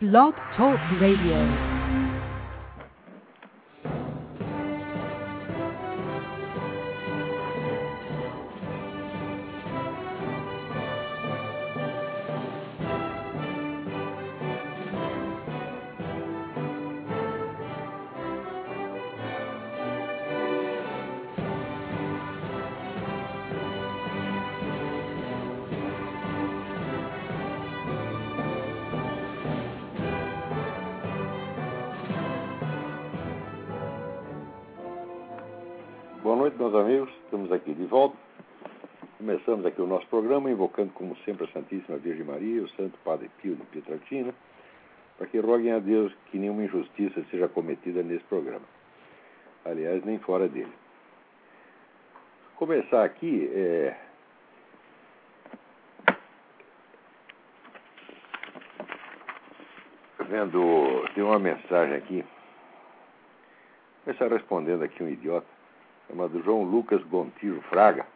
Blog Talk Radio. Programa, invocando, como sempre, a Santíssima Virgem Maria, o Santo Padre Pio de Pietrelcina, para que roguem a Deus que nenhuma injustiça seja cometida nesse programa. Aliás, nem fora dele. Começar aqui é. Vendo, tem uma mensagem aqui. Começar respondendo aqui um idiota chamado João Lucas Gontijo Fraga.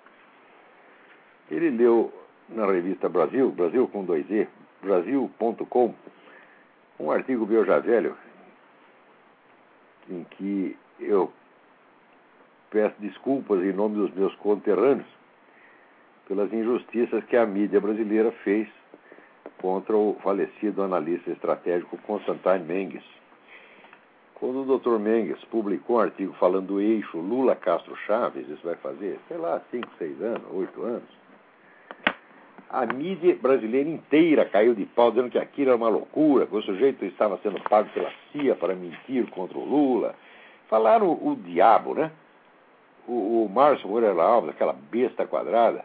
Ele leu na revista Brasil, Brasil com dois E, Brasil.com, um artigo meu já velho, em que eu peço desculpas em nome dos meus conterrâneos pelas injustiças que a mídia brasileira fez contra o falecido analista estratégico Constantine Mendes. Quando o Dr. Mendes publicou um artigo falando do eixo Lula-Castro Chaves, isso vai fazer, sei lá, 5, 6 anos, 8 anos, a mídia brasileira inteira caiu de pau dizendo que aquilo era uma loucura, que o sujeito estava sendo pago pela CIA para mentir contra o Lula. Falaram o, o diabo, né? O, o Márcio Moreira Alves, aquela besta quadrada,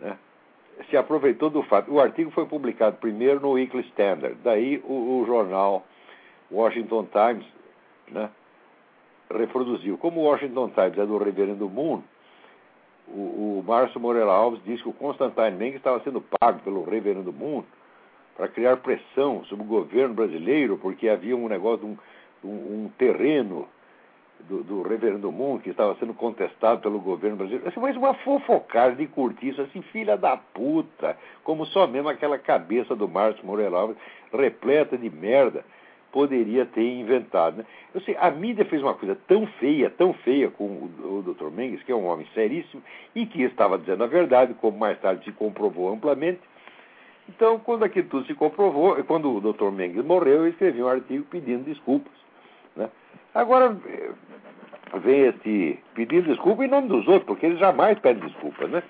né? se aproveitou do fato. O artigo foi publicado primeiro no Weekly Standard, daí o, o jornal Washington Times né, reproduziu. Como o Washington Times é do Reverendo Moon, o, o Márcio Moreira Alves disse que o Constantine Mendes estava sendo pago pelo Reverendo Moon para criar pressão sobre o governo brasileiro, porque havia um negócio um, um, um terreno do, do, Reverendo Moon que estava sendo contestado pelo governo brasileiro. Assim, mas uma fofocagem de cortiço, assim, filha da puta, como só mesmo aquela cabeça do Márcio Moreira Alves, repleta de merda poderia ter inventado. Né? Eu sei, a mídia fez uma coisa tão feia, tão feia com o, o Dr. Mendes, que é um homem seríssimo e que estava dizendo a verdade, como mais tarde se comprovou amplamente. Então, quando aquilo tudo se comprovou, quando o Dr. Mendes morreu, eu escrevi um artigo pedindo desculpas. Né? Agora vem esse pedindo desculpa em nome dos outros, porque eles jamais pedem desculpas, né?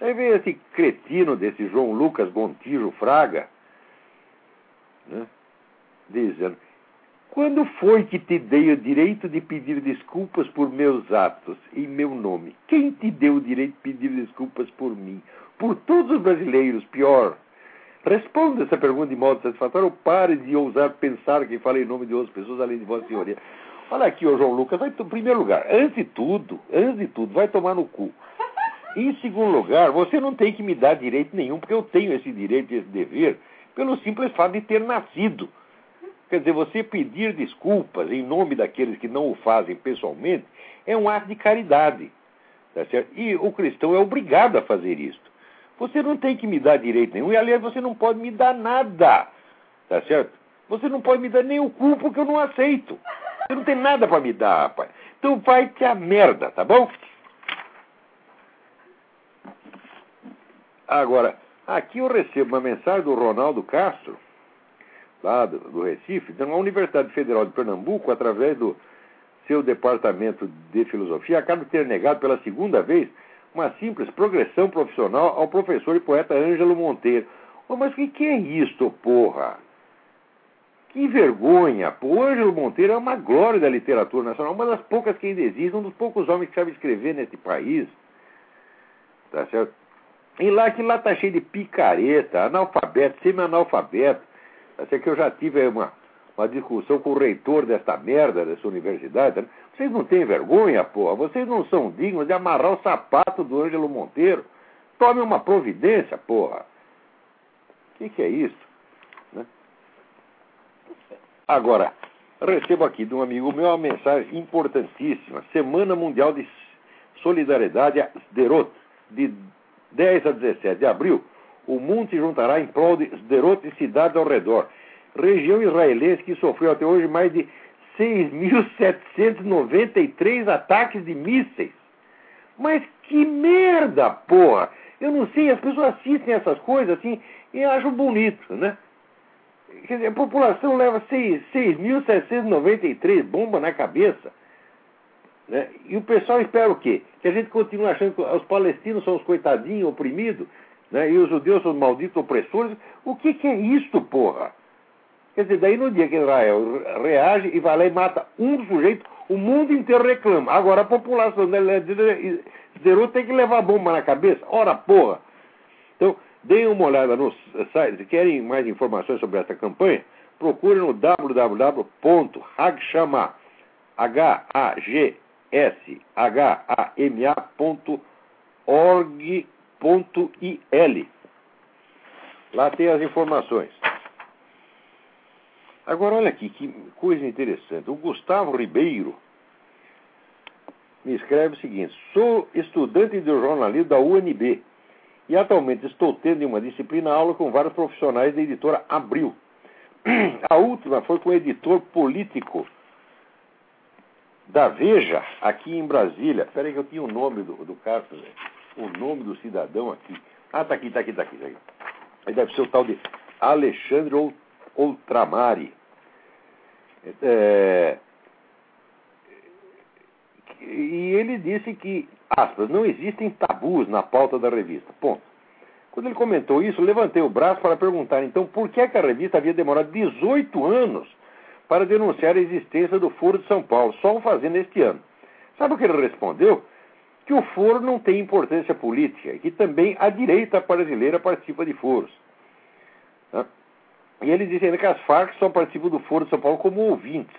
Aí vem esse cretino desse João Lucas Gontijo Fraga, né? Dizendo: Quando foi que te dei o direito de pedir desculpas por meus atos em meu nome? Quem te deu o direito de pedir desculpas por mim? Por todos os brasileiros, pior. Responda essa pergunta de modo satisfatório ou pare de ousar pensar que falei em nome de outras pessoas além de Vossa Senhoria. Olha aqui, ô João Lucas, vai, em primeiro lugar, antes de tudo, antes de tudo, vai tomar no cu. Em segundo lugar, você não tem que me dar direito nenhum, porque eu tenho esse direito e esse dever, pelo simples fato de ter nascido. Quer dizer, você pedir desculpas em nome daqueles que não o fazem pessoalmente é um ato de caridade. Tá certo? E o cristão é obrigado a fazer isso. Você não tem que me dar direito nenhum, e aliás, você não pode me dar nada. Tá certo? Você não pode me dar nem o cu porque eu não aceito. Você não tem nada para me dar, rapaz. Então vai te a merda, tá bom? Agora, aqui eu recebo uma mensagem do Ronaldo Castro, do, Recife, então a Universidade Federal de Pernambuco, através do seu departamento de filosofia, acaba de ter negado pela segunda vez uma simples progressão profissional ao professor e poeta Ângelo Monteiro. Oh, mas o que, que é isto, porra? Que vergonha! O Ângelo Monteiro é uma glória da literatura nacional, uma das poucas que ainda existem, um dos poucos homens que sabe escrever nesse país. Tá certo? E lá que lá tá cheio de picareta, analfabeto, semi-analfabeto. Certo que eu já tive uma, uma discussão com o reitor desta merda, dessa universidade. Né? Vocês não têm vergonha, porra? Vocês não são dignos de amarrar o sapato do Ângelo Monteiro? Tome uma providência, porra. O que, que é isso? Né? Agora, recebo aqui de um amigo meu uma mensagem importantíssima. Semana Mundial de Solidariedade Sderot, de 10 a 17 de abril. O mundo se juntará em prol de Sderot e cidades ao redor. região israelense que sofreu até hoje mais de 6.793 ataques de mísseis. Mas que merda, porra! Eu não sei, as pessoas assistem essas coisas assim e acham bonito, né? Quer dizer, a população leva 6.793 bombas na cabeça. Né? E o pessoal espera o quê? Que a gente continue achando que os palestinos são os coitadinhos oprimidos né? e os judeus são os malditos opressores. O que, que é isto, porra? Quer dizer, daí no dia que Israel reage e vai lá e mata um sujeito, o mundo inteiro reclama. Agora a população zerou tem que levar bomba na cabeça. Ora, porra! Então, deem uma olhada no site. Se querem mais informações sobre essa campanha, procure no www.hagshama, H-A-G-S-H-A-M-A.org.il. Lá tem as informações. Agora, olha aqui, que coisa interessante. O Gustavo Ribeiro me escreve o seguinte: sou estudante de jornalismo da UNB e atualmente estou tendo uma disciplina aula com vários profissionais da editora Abril. A última foi com o editor político da Veja, aqui em Brasília. Espera aí que eu tinha o nome do, do cara, o nome do cidadão aqui. Ah, tá aqui, tá aqui, tá aqui. Tá aqui. Ele deve ser o tal de Alexandre Outramari. É, e ele disse que, aspas, não existem tabus na pauta da revista. Ponto. Quando ele comentou isso, levantei o braço para perguntar, então, por que, que a revista havia demorado 18 anos para denunciar a existência do Foro de São Paulo, só o fazendo este ano? Sabe o que ele respondeu? Que o foro não tem importância política e que também a direita brasileira participa de foros. E ele disse ainda que as Farc só participam do Foro de São Paulo como ouvintes.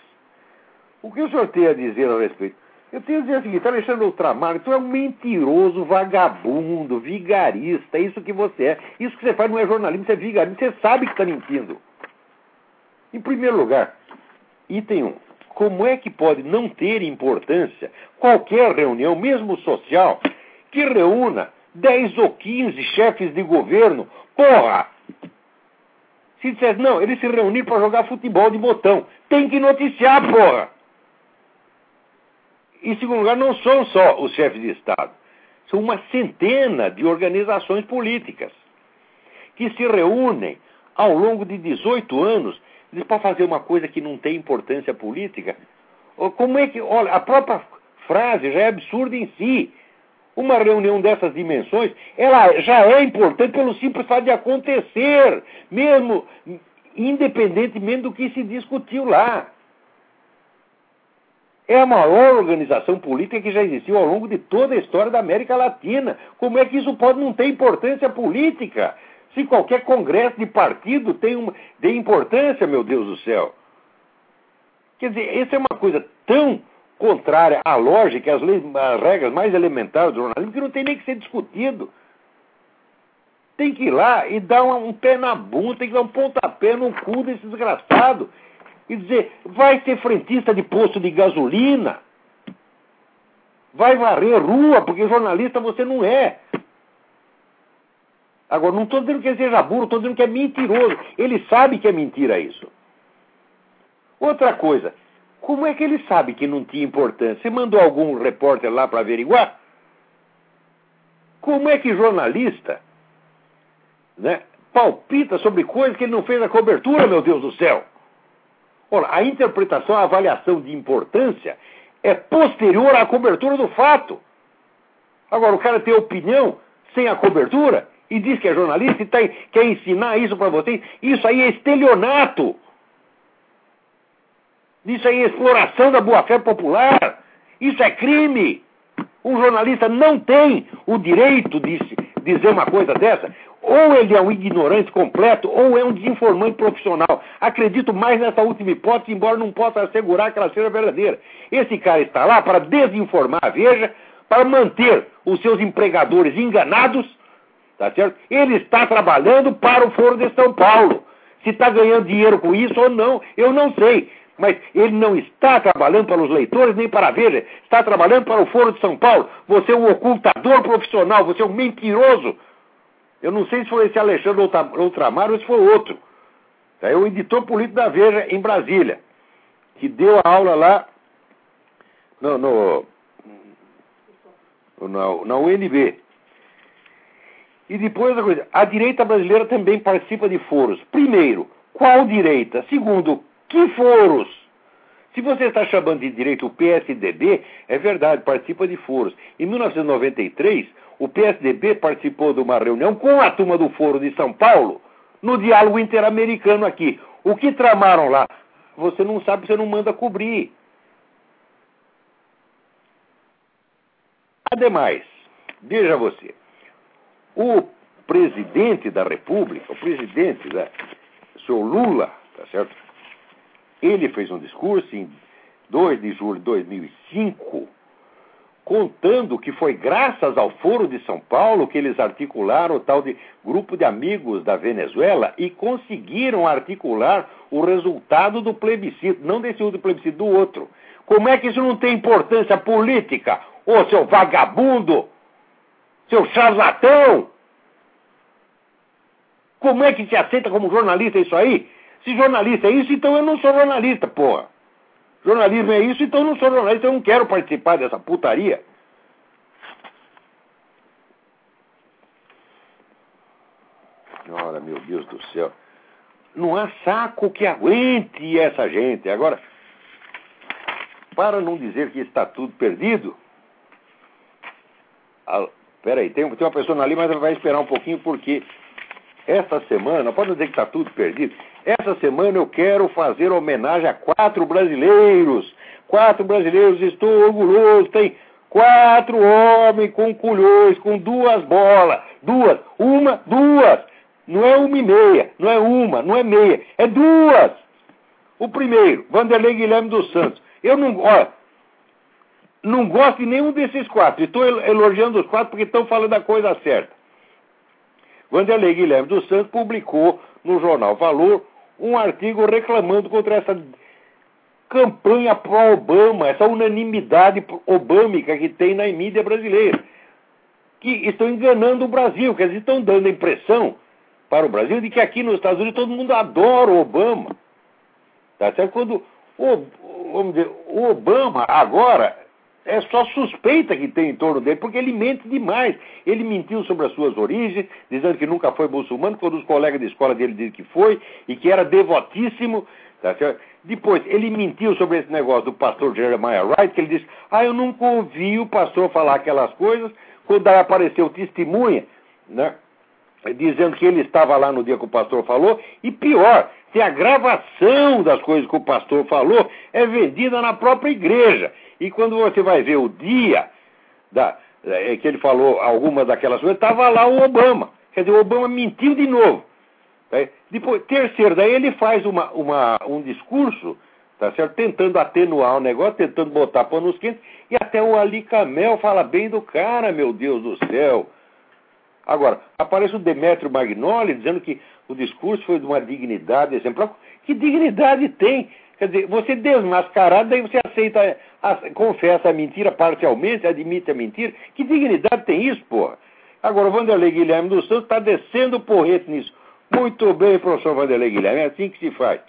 O que o senhor tem a dizer a respeito? Eu tenho a dizer o seguinte, Alexandre Ultramar, tu é um mentiroso, vagabundo, vigarista, é isso que você é. Isso que você faz não é jornalismo, você é vigarista, você sabe que está mentindo. Em primeiro lugar, item 1. Como é que pode não ter importância qualquer reunião, mesmo social, que reúna 10 ou 15 chefes de governo? Porra! Se dissesse, não, eles se reuniram para jogar futebol de botão. Tem que noticiar, porra! Em segundo lugar, não são só os chefes de Estado. São uma centena de organizações políticas que se reúnem ao longo de 18 anos para fazer uma coisa que não tem importância política. Como é que. Olha, a própria frase já é absurda em si. Uma reunião dessas dimensões, ela já é importante pelo simples fato de acontecer, mesmo independentemente do que se discutiu lá. É a maior organização política que já existiu ao longo de toda a história da América Latina. Como é que isso pode não ter importância política? Se qualquer congresso de partido tem, uma, tem importância, meu Deus do céu. Quer dizer, essa é uma coisa tão contrária à lógica, às, leis, às regras mais elementares do jornalismo, que não tem nem que ser discutido. Tem que ir lá e dar um, um pé na bunda, tem que dar um pontapé no cu desse desgraçado. E dizer, vai ser frentista de posto de gasolina. Vai varrer rua, porque jornalista você não é. Agora, não estou dizendo que ele seja burro, estou dizendo que é mentiroso. Ele sabe que é mentira isso. Outra coisa, como é que ele sabe que não tinha importância? Você mandou algum repórter lá para averiguar? Como é que jornalista né, palpita sobre coisas que ele não fez a cobertura, meu Deus do céu? Ora, a interpretação, a avaliação de importância é posterior à cobertura do fato. Agora, o cara tem opinião sem a cobertura e diz que é jornalista e tá, quer ensinar isso para vocês. Isso aí é estelionato. Isso aí é exploração da boa-fé popular. Isso é crime. Um jornalista não tem o direito de dizer uma coisa dessa. Ou ele é um ignorante completo, ou é um desinformante profissional. Acredito mais nessa última hipótese, embora não possa assegurar que ela seja verdadeira. Esse cara está lá para desinformar a Veja, para manter os seus empregadores enganados, tá certo? Ele está trabalhando para o Foro de São Paulo. Se está ganhando dinheiro com isso ou não, eu não sei. Mas ele não está trabalhando para os leitores nem para a Veja, está trabalhando para o Foro de São Paulo. Você é um ocultador profissional, você é um mentiroso. Eu não sei se foi esse Alexandre Ultramar ou se foi outro. É o editor político da Veja em Brasília, que deu a aula lá no, no, na, na UNB. E depois a coisa, a direita brasileira também participa de foros. Primeiro, qual direita? Segundo, que foros? Se você está chamando de direita o PSDB, é verdade, participa de foros. Em 1993, o PSDB participou de uma reunião com a turma do Foro de São Paulo, no diálogo interamericano aqui. O que tramaram lá? Você não sabe, você não manda cobrir. Ademais, veja você, o presidente da República, o presidente da o senhor Lula, tá certo? Ele fez um discurso em 2 de julho de 2005, contando que foi graças ao Foro de São Paulo que eles articularam o tal de grupo de amigos da Venezuela e conseguiram articular o resultado do plebiscito, não desse outro plebiscito, do outro. Como é que isso não tem importância política? Ô, seu vagabundo! Seu charlatão! Como é que se aceita como jornalista isso aí? Se jornalista é isso, então eu não sou jornalista, porra. Jornalismo é isso, então eu não sou jornalista, eu não quero participar dessa putaria. Ora, meu Deus do céu. Não há saco que aguente essa gente. Agora, para não dizer que está tudo perdido, ah, peraí, tem, tem uma pessoa ali, mas ela vai esperar um pouquinho, porque essa semana, pode dizer que está tudo perdido, essa semana eu quero fazer homenagem a quatro brasileiros. Quatro brasileiros, estou orgulhoso, tem quatro homens com culhões, com duas bolas. Duas, uma, duas. Não é uma e meia, não é uma, não é meia, é duas. O primeiro, Vanderlei Guilherme dos Santos. Eu não, olha, não gosto de nenhum desses quatro. Estou elogiando os quatro porque estão falando a coisa certa. Vanderlei Guilherme dos Santos publicou no jornal Valor um artigo reclamando contra essa campanha pró-Obama, essa unanimidade obâmica que tem na mídia brasileira. Que estão enganando o Brasil, que eles estão dando a impressão para o Brasil de que aqui nos Estados Unidos todo mundo adora o Obama. Tá certo? Quando o, vamos dizer, o Obama agora é só suspeita que tem em torno dele, porque ele mente demais. Ele mentiu sobre as suas origens, dizendo que nunca foi muçulmano, quando os colegas de escola dele dizem que foi, e que era devotíssimo. Tá? Depois, ele mentiu sobre esse negócio do pastor Jeremiah Wright, que ele disse, ah, eu nunca ouvi o pastor falar aquelas coisas, quando apareceu testemunha, né? dizendo que ele estava lá no dia que o pastor falou, e pior, se a gravação das coisas que o pastor falou é vendida na própria igreja. E quando você vai ver o dia da, é, que ele falou algumas daquelas coisas, estava lá o Obama. Quer dizer, o Obama mentiu de novo. Tá? Depois, terceiro, daí ele faz uma, uma, um discurso, tá certo? Tentando atenuar o negócio, tentando botar panos quentes, e até o Ali Camel fala bem do cara, meu Deus do céu. Agora, aparece o Demetrio Magnoli dizendo que o discurso foi de uma dignidade exemplar. Que dignidade tem? Quer dizer, você desmascarado, daí você aceita, confessa a mentira parcialmente, admite a mentira. Que dignidade tem isso, porra? Agora, o Vanderlei Guilherme dos Santos está descendo o porrete nisso. Muito bem, professor Vanderlei Guilherme, é assim que se faz.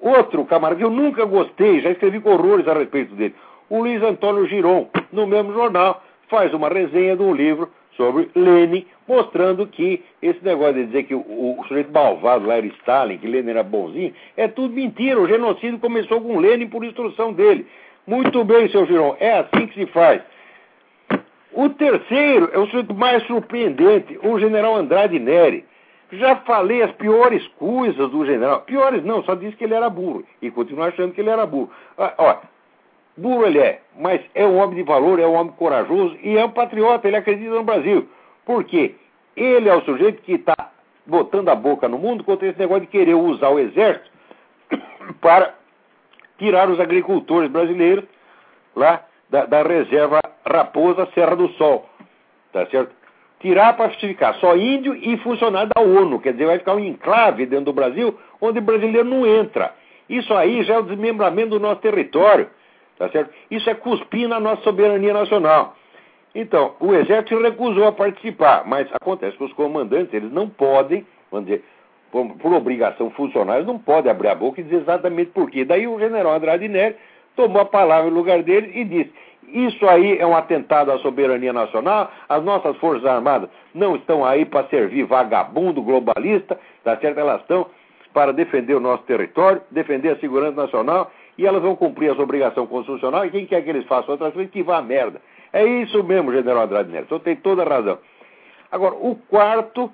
Outro camarada que eu nunca gostei, já escrevi horrores a respeito dele, o Luiz Antônio Giron, no mesmo jornal, faz uma resenha de um livro sobre Lenin, mostrando que esse negócio de dizer que o, o sujeito malvado lá era Stalin, que Lenin era bonzinho, é tudo mentira. O genocídio começou com Lenin por instrução dele. Muito bem, seu Giron, é assim que se faz. O terceiro é o sujeito mais surpreendente, o general Andrade Neri. Já falei as piores coisas do general. Piores não, só disse que ele era burro. E continuo achando que ele era burro. Ah, ó, Burro ele é, mas é um homem de valor, é um homem corajoso e é um patriota, ele acredita no Brasil. Por quê? Ele é o sujeito que está botando a boca no mundo contra esse negócio de querer usar o exército para tirar os agricultores brasileiros lá da, da reserva Raposa Serra do Sol. Tá certo? Tirar para ficar só índio e funcionário da ONU. Quer dizer, vai ficar um enclave dentro do Brasil onde brasileiro não entra. Isso aí já é o desmembramento do nosso território. Tá certo? Isso é cuspir na nossa soberania nacional. Então, o Exército recusou a participar, mas acontece que os comandantes, eles não podem, vamos dizer, por, por obrigação funcionários, não pode abrir a boca e dizer exatamente por quê. Daí o general Andrade Nery tomou a palavra no lugar dele e disse: Isso aí é um atentado à soberania nacional, as nossas Forças Armadas não estão aí para servir vagabundo globalista, tá certo? Elas estão para defender o nosso território, defender a segurança nacional e elas vão cumprir as obrigações constitucionais e quem quer que eles façam outras coisas, que vá a merda. É isso mesmo, general Andrade Neto, o tem toda a razão. Agora, o quarto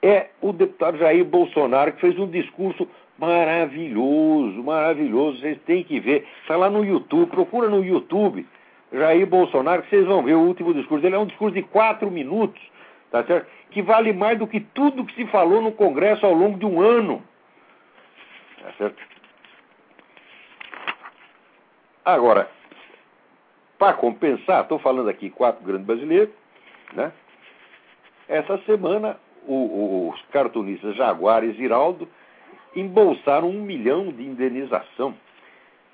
é o deputado Jair Bolsonaro, que fez um discurso maravilhoso, maravilhoso, vocês têm que ver. Está lá no YouTube, procura no YouTube Jair Bolsonaro, que vocês vão ver o último discurso dele. É um discurso de quatro minutos, tá certo? Que vale mais do que tudo que se falou no Congresso ao longo de um ano. Tá certo? Agora, para compensar, estou falando aqui quatro grandes brasileiros, né? Essa semana, o, os cartunistas Jaguar e Ziraldo embolsaram um milhão de indenização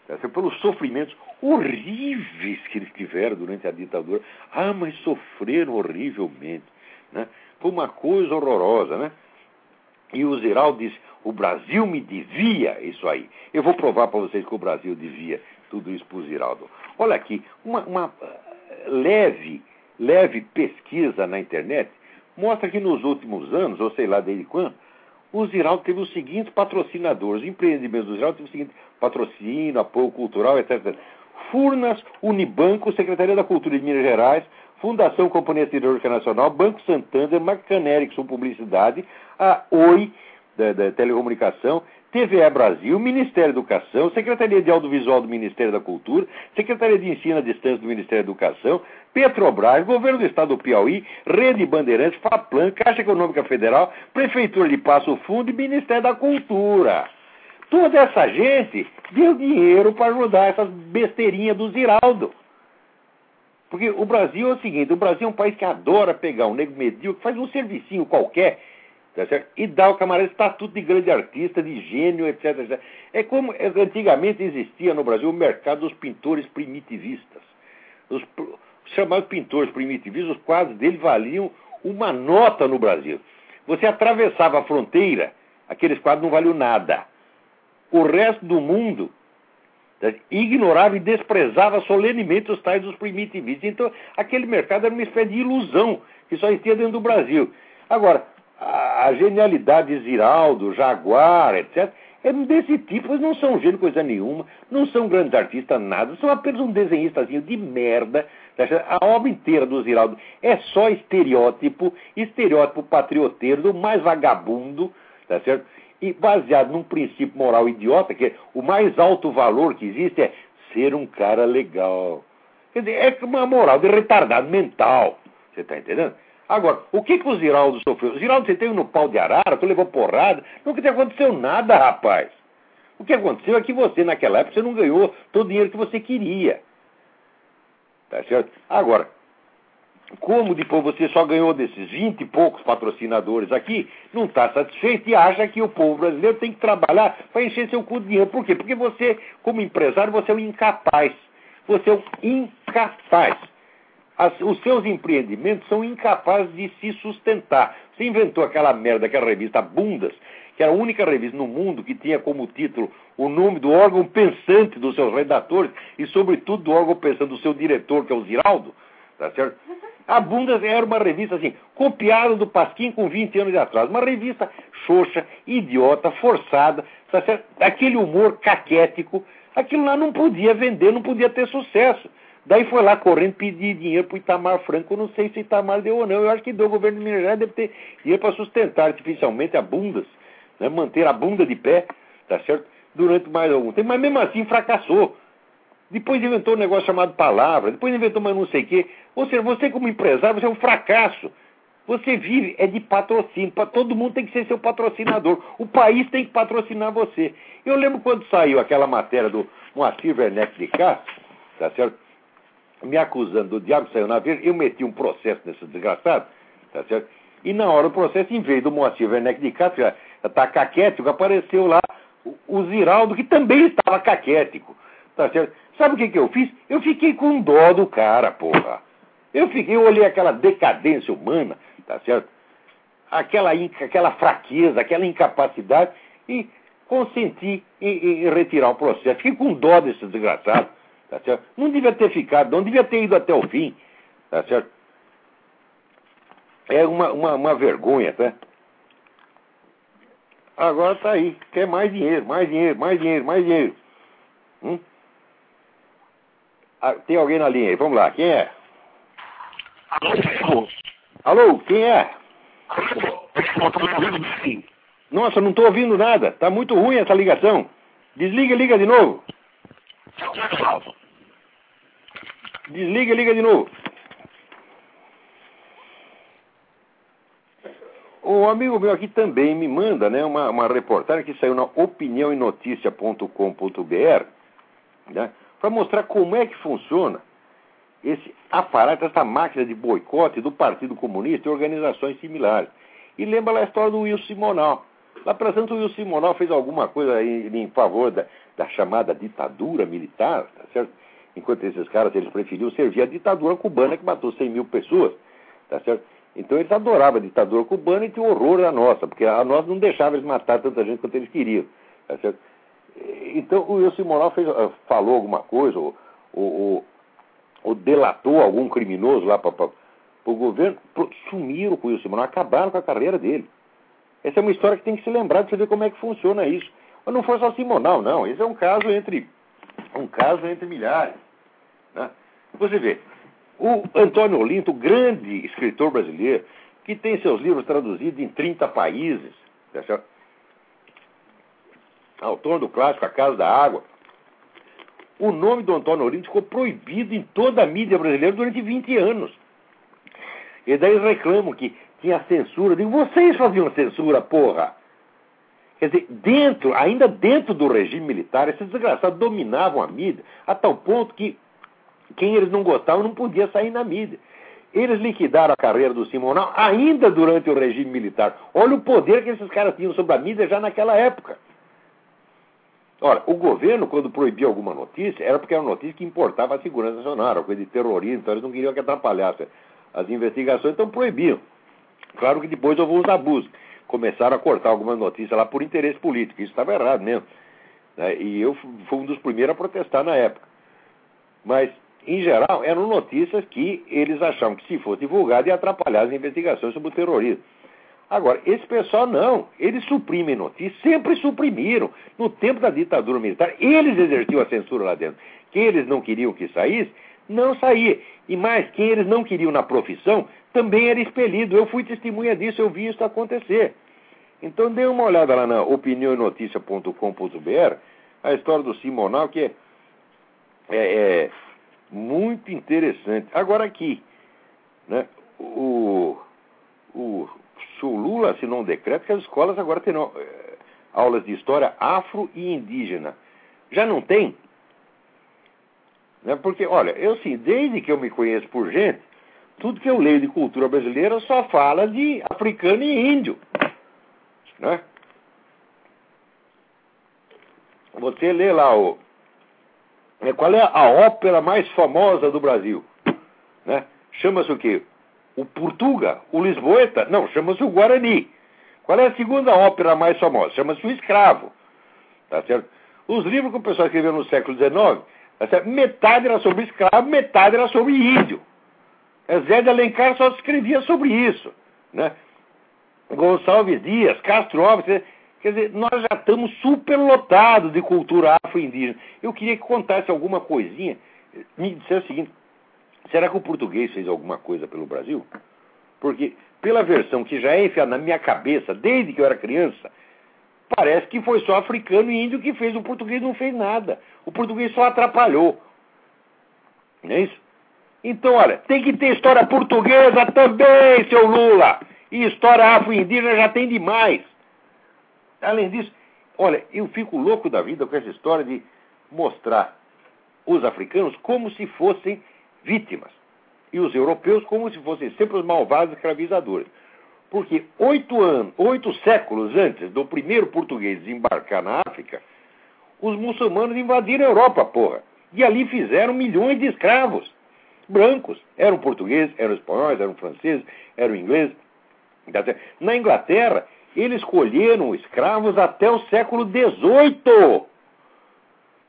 tá? pelos sofrimentos horríveis que eles tiveram durante a ditadura. Ah, mas sofreram horrivelmente. Né? Foi uma coisa horrorosa, né? E o Ziraldo disse: o Brasil me devia isso aí. Eu vou provar para vocês que o Brasil devia tudo isso para o Ziraldo. Olha aqui, uma, uma eh, leve, leve pesquisa na internet mostra que nos últimos anos, ou sei lá desde quando, o Ziraldo teve os seguintes patrocinadores. Os empreendimentos do Ziraldo teve o seguinte patrocínio, apoio cultural, etc. Furnas, Unibanco, Secretaria da Cultura de Minas Gerais, Fundação Companhia Siderúrgica Nacional, Banco Santander, Marcaneri, que são publicidade, a Oi, da, da Telecomunicação, TVE Brasil, Ministério da Educação, Secretaria de Audiovisual do Ministério da Cultura, Secretaria de Ensino à Distância do Ministério da Educação, Petrobras, Governo do Estado do Piauí, Rede Bandeirantes, FAPLAN, Caixa Econômica Federal, Prefeitura de Passo Fundo e Ministério da Cultura. Toda essa gente deu dinheiro para ajudar essas besteirinhas do Ziraldo. Porque o Brasil é o seguinte, o Brasil é um país que adora pegar um nego medíocre, faz um servicinho qualquer Tá e dá ao camarada estatuto de grande artista, de gênio, etc, etc. É como antigamente existia no Brasil o mercado dos pintores primitivistas. Os, os chamados pintores primitivistas, os quadros dele valiam uma nota no Brasil. Você atravessava a fronteira, aqueles quadros não valiam nada. O resto do mundo tá, ignorava e desprezava solenemente os tais dos primitivistas. Então, aquele mercado era uma espécie de ilusão que só existia dentro do Brasil. Agora, a, genialidade de Ziraldo, Jaguar, etc., é desse tipo, eles não são gênio coisa nenhuma, não são grandes artistas, nada, são apenas um desenhistazinho de merda. Tá a obra inteira do Ziraldo é só estereótipo, estereótipo patrioteiro do mais vagabundo, tá certo? E baseado num princípio moral idiota, que é o mais alto valor que existe é ser um cara legal. Quer dizer, é uma moral de retardado mental. Você está entendendo? Agora, o que, que o Ziraldo sofreu? O Ziraldo, você teve no pau de arara, tu levou porrada, nunca te aconteceu nada, rapaz. O que aconteceu é que você, naquela época, você não ganhou todo o dinheiro que você queria. Tá certo? Agora, como depois você só ganhou desses 20 e poucos patrocinadores aqui, não está satisfeito e acha que o povo brasileiro tem que trabalhar para encher seu cu de dinheiro. Por quê? Porque você, como empresário, você é um incapaz. Você é um incapaz as, os seus empreendimentos são incapazes de se sustentar. Você inventou aquela merda, aquela revista Bundas, que era a única revista no mundo que tinha como título o nome do órgão pensante dos seus redatores e, sobretudo, do órgão pensante do seu diretor, que é o Ziraldo, tá certo? A Bundas era uma revista assim, copiada do Pasquim com 20 anos de atrás. Uma revista xoxa, idiota, forçada, tá certo? Aquele humor caquético. Aquilo lá não podia vender, não podia ter sucesso. Daí foi lá correndo pedir dinheiro para o Itamar Franco. Eu não sei se Itamar deu ou não. Eu acho que deu. O governo de Minas Gerais deve ter dinheiro para sustentar artificialmente a bundas, né? manter a bunda de pé, tá certo? Durante mais algum tempo. Mas mesmo assim fracassou. Depois inventou um negócio chamado palavra. Depois inventou mais não sei o quê. Ou seja, você como empresário, você é um fracasso. Você vive é de patrocínio. Todo mundo tem que ser seu patrocinador. O país tem que patrocinar você. Eu lembro quando saiu aquela matéria do Moacir Werneck de Castro, tá certo? Me acusando do diabo saiu na verde, eu meti um processo nesse desgraçado, tá certo? E na hora do processo, em vez do Moacir Werneck de Castro estar tá caquético, apareceu lá o, Ziraldo, que também estava caquético, tá certo? Sabe o que, que eu fiz? Eu fiquei com dó do cara, porra. Eu fiquei, eu olhei aquela decadência humana, tá certo? aquela, aquela fraqueza, aquela incapacidade e consentir em, em retirar o processo. Fiquei com dó desse desgraçado. Tá certo? Não devia ter ficado, não devia ter ido até o fim. Tá certo? É uma, uma, uma vergonha, tá? Agora tá aí. Quer mais dinheiro, mais dinheiro, mais dinheiro, mais dinheiro. Hum? Ah, tem alguém na linha aí? Vamos lá, quem é? Alô? Alô, quem é? Nossa, não estou ouvindo nada. Tá muito ruim essa ligação. Desliga e liga de novo. Desliga e liga de novo. O amigo meu aqui também me manda né, uma, uma reportagem que saiu na opiniãoenoticia.com.br né, para mostrar como é que funciona esse aparato, essa máquina de boicote do Partido Comunista e organizações similares. E lembra lá a história do Wilson Simonal. Lá, por exemplo, o Wilson Simonal fez alguma coisa em, em favor da, da, chamada ditadura militar, tá certo? Enquanto esses caras, eles preferiam servir a ditadura cubana que matou 100 mil pessoas, tá certo? Então eles adoravam a ditadura cubana e tinham horror da nossa, porque a nossa não deixava eles matar tanta gente quanto eles queriam, tá certo? Então o Wilson Simonal fez, eh, falou alguma coisa, ou, ou, ou delatou algum criminoso lá para o governo, sumiram com o Wilson Simonal, acabaram com a carreira dele. Essa é uma história que tem que se lembrar de você ver como é que funciona isso. Mas não foi só Simonal, não. Esse é um caso entre um caso entre milhares. Né? Você vê, o Antônio Olinto, grande escritor brasileiro, que tem seus livros traduzidos em 30 países, tá autor do clássico A Casa da Água. O nome do Antônio Olinto ficou proibido em toda a mídia brasileira durante 20 anos. E daí reclamam que tinha censura. Digo, vocês faziam censura, porra! Quer dizer, dentro, ainda dentro do regime militar, esses desgraçados dominavam a mídia a tal ponto que quem eles não gostavam não podia sair na mídia. Eles liquidaram a carreira do Simonal ainda durante o regime militar. Olha o poder que esses caras tinham sobre a mídia já naquela época. Ora, o governo, quando proibia alguma notícia, era porque era uma notícia que importava a segurança nacional, era coisa de terrorismo, então eles não queriam que atrapalhasse as investigações, então proibiam. Claro que depois houve os abusos. Começaram a cortar algumas notícias lá por interesse político. Isso estava errado mesmo. Né? E eu fui um dos primeiros a protestar na época. Mas, em geral, eram notícias que eles achavam que, se fosse divulgado, ia atrapalhar as investigações sobre o terrorismo. Agora, esse pessoal não. Eles suprimem notícias, sempre suprimiram. No tempo da ditadura militar, eles exerciam a censura lá dentro. Quem eles não queriam que saísse, não saía. E mais, quem eles não queriam na profissão, também era expelido. Eu fui testemunha disso, eu vi isso acontecer. Então dê uma olhada lá na opiniãoenoticia.com.br, a história do Simonal, que é, é, é, muito interessante. Agora aqui, né, o, o, se o Lula assinou um decreto que as escolas agora terão é, aulas de história afro e indígena. Já não tem? Né, porque, olha, eu sim, desde que eu me conheço por gente, tudo que eu leio de cultura brasileira só fala de africano e índio. Né? Você lê lá o. Né, qual é a ópera mais famosa do Brasil? Né? Chama-se o quê? O Portuga? O Lisboeta? Não, chama-se o Guarani. Qual é a segunda ópera mais famosa? Chama-se o Escravo. Tá certo? Os livros que o pessoal escreveu no século XIX, tá metade era sobre escravo, metade era sobre índio. É, Zé de Alencar só escrevia sobre isso. Né? Gonçalves Dias, Castro Alves, quer dizer, nós já estamos superlotados de cultura afro-indígena. Eu queria que contasse alguma coisinha, me dissesse o seguinte, será que o português fez alguma coisa pelo Brasil? Porque, pela versão que já é enfiada na minha cabeça, desde que eu era criança, parece que foi só africano e índio que fez, o português não fez nada. O português só atrapalhou. Não é isso? Então, olha, tem que ter história portuguesa também, seu Lula. E história afro-indígena já tem demais. Além disso, olha, eu fico louco da vida com essa história de mostrar os africanos como se fossem vítimas. E os europeus como se fossem sempre os malvados escravizadores. Porque oito anos, oito séculos antes do primeiro português desembarcar na África, os muçulmanos invadiram a Europa, porra. E ali fizeram milhões de escravos brancos. Eram portugueses, eram espanhóis, eram franceses, eram ingleses. Na Inglaterra, eles escolheram escravos até o século XVIII.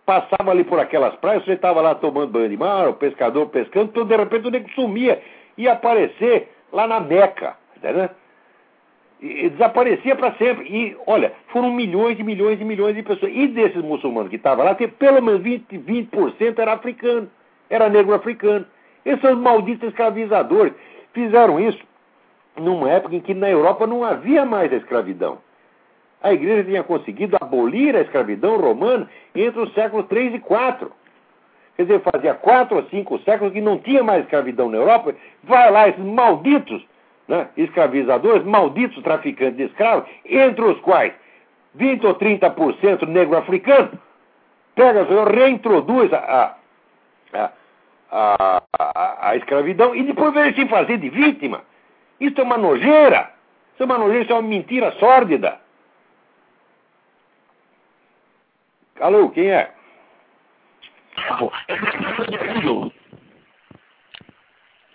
Passava ali por aquelas praias, você estava lá tomando banho de mar, o pescador pescando, então de repente o nego sumia, ia aparecer lá na Meca. Entendeu? E desaparecia para sempre. E, olha, foram milhões e milhões e milhões de pessoas. E desses muçulmanos que estavam lá, pelo menos 20%, 20 era africano, era negro africano. Esses malditos escravizadores. Fizeram isso numa época em que na Europa não havia mais a escravidão. A igreja tinha conseguido abolir a escravidão romana entre os séculos 3 e 4. Quer dizer, fazia quatro ou cinco séculos que não tinha mais escravidão na Europa. Vai lá, esses malditos né, escravizadores, malditos traficantes de escravos, entre os quais 20 ou 30% negro africano, pega, reintroduz a, a, a, a, a escravidão e depois vem se fazer de vítima. Isso é uma nojeira. Isso é uma nojeira, isso é uma mentira sórdida. Alô, quem é?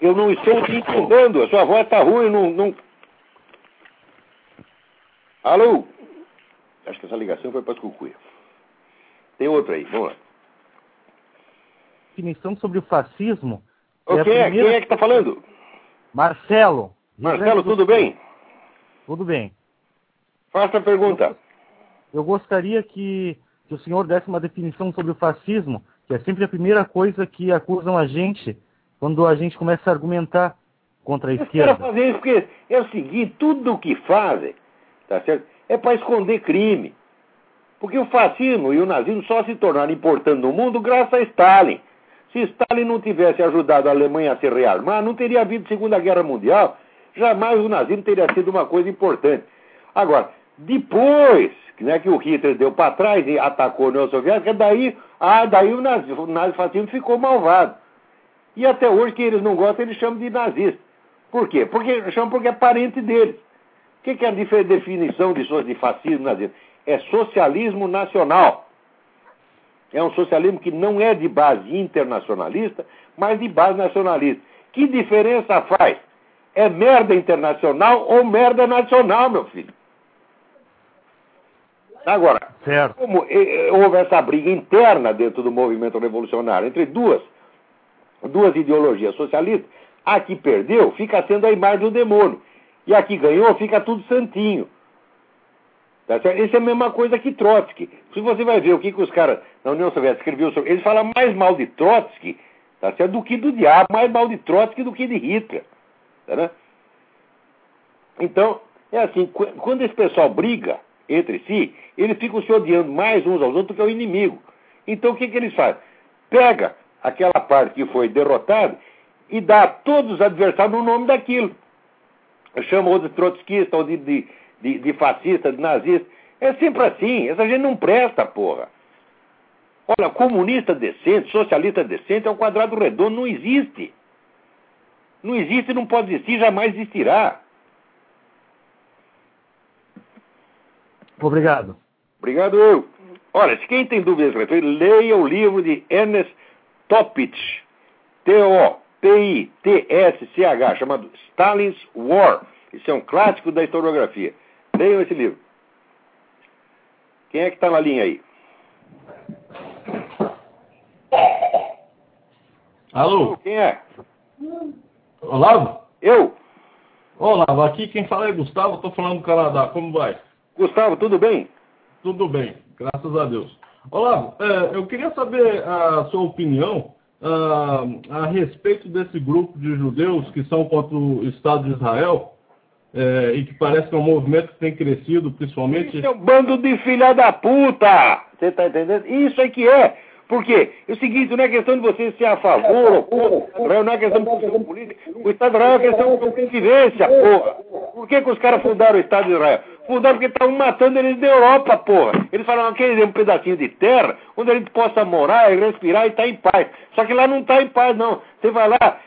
Eu não estou te entendendo. A sua voz está ruim. Não, não... Alô? Acho que essa ligação foi para as cucuia. Tem outra aí. Vamos lá. Definição sobre o fascismo. O é quem, é, primeira... quem é que está falando? Marcelo. Marcelo, tudo bem? Tudo bem. Faça a pergunta. Eu, eu gostaria que, que o senhor desse uma definição sobre o fascismo, que é sempre a primeira coisa que acusam a gente quando a gente começa a argumentar contra a esquerda. fazer isso porque é o seguinte, tudo o que fazem, tá certo? É para esconder crime. Porque o fascismo e o nazismo só se tornaram importantes no mundo graças a Stalin. Se Stalin não tivesse ajudado a Alemanha a se rearmar, não teria havido Segunda Guerra Mundial. Jamais o nazismo teria sido uma coisa importante. Agora, depois né, que o Hitler deu para trás e atacou a União Soviética, daí, ah, daí o, nazi, o nazifascismo ficou malvado. E até hoje, que eles não gostam, eles chamam de nazista. Por quê? Porque chamam porque é parente deles. O que, que é a definição de, de fascismo nazismo? É socialismo nacional. É um socialismo que não é de base internacionalista, mas de base nacionalista. Que diferença faz? É merda internacional ou merda nacional, meu filho? Agora, certo. como houve essa briga interna dentro do movimento revolucionário entre duas duas ideologias socialistas, a que perdeu fica sendo a imagem do demônio. E a que ganhou fica tudo santinho. Tá certo? Isso é a mesma coisa que Trotsky. Se você vai ver o que, que os caras na União Soviética escreviam sobre. Eles falam mais mal de Trotsky tá certo? do que do diabo, mais mal de Trotsky do que de Hitler. Tá, né? Então, é assim, quando esse pessoal briga entre si, eles ficam se odiando mais uns aos outros do que o inimigo. Então o que, que eles fazem? Pega aquela parte que foi derrotada e dá a todos os adversários o nome daquilo. Chama ou de trotskista, ou de, de, de, de fascista, de nazista. É sempre assim. Essa gente não presta, porra. Olha, comunista decente, socialista decente é um quadrado redondo, não existe. Não existe, não pode existir, jamais existirá. Obrigado. Obrigado eu. Olha, se quem tem dúvidas a respeito, leia o livro de Ernest Topich, T-O-P-I-T-S-C-H, chamado Stalin's War. Isso é um clássico da historiografia. Leiam esse livro. Quem é que está na linha aí? Alô? Quem é? Olavo? Eu. Olavo, aqui quem fala é Gustavo, estou falando do Canadá. Como vai? Gustavo, tudo bem? Tudo bem, graças a Deus. Olavo, é, eu queria saber a sua opinião uh, a respeito desse grupo de judeus que são contra o Estado de Israel é, e que parece que é um movimento que tem crescido, principalmente. Isso é um bando de filha da puta! Você está entendendo? Isso é que é. Por quê? É o seguinte, não é questão de você ser a favor ou contra, não é questão de questão política. O Estado de Israel é questão de convivência, porra. Por que, que os caras fundaram o Estado de Israel? Fundaram porque estavam matando eles da Europa, porra. Eles falaram, quer um pedacinho de terra onde a gente possa morar respirar e estar tá em paz. Só que lá não está em paz, não. Você vai lá,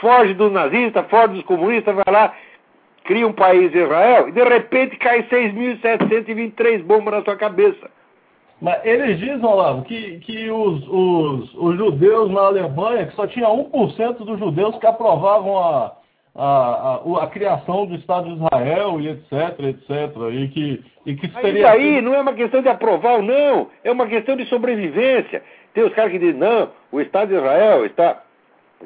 foge dos nazistas, foge dos comunistas, vai lá, cria um país Israel e de repente cai 6.723 bombas na sua cabeça. Mas eles dizem, Olavo, que, que os, os, os judeus na Alemanha, que só tinha 1% dos judeus que aprovavam a, a, a, a, criação do Estado de Israel e etc, etc. E que, e que seria. Isso aí não é uma questão de aprovar ou não, é uma questão de sobrevivência. Tem os caras que dizem, não, o Estado de Israel está.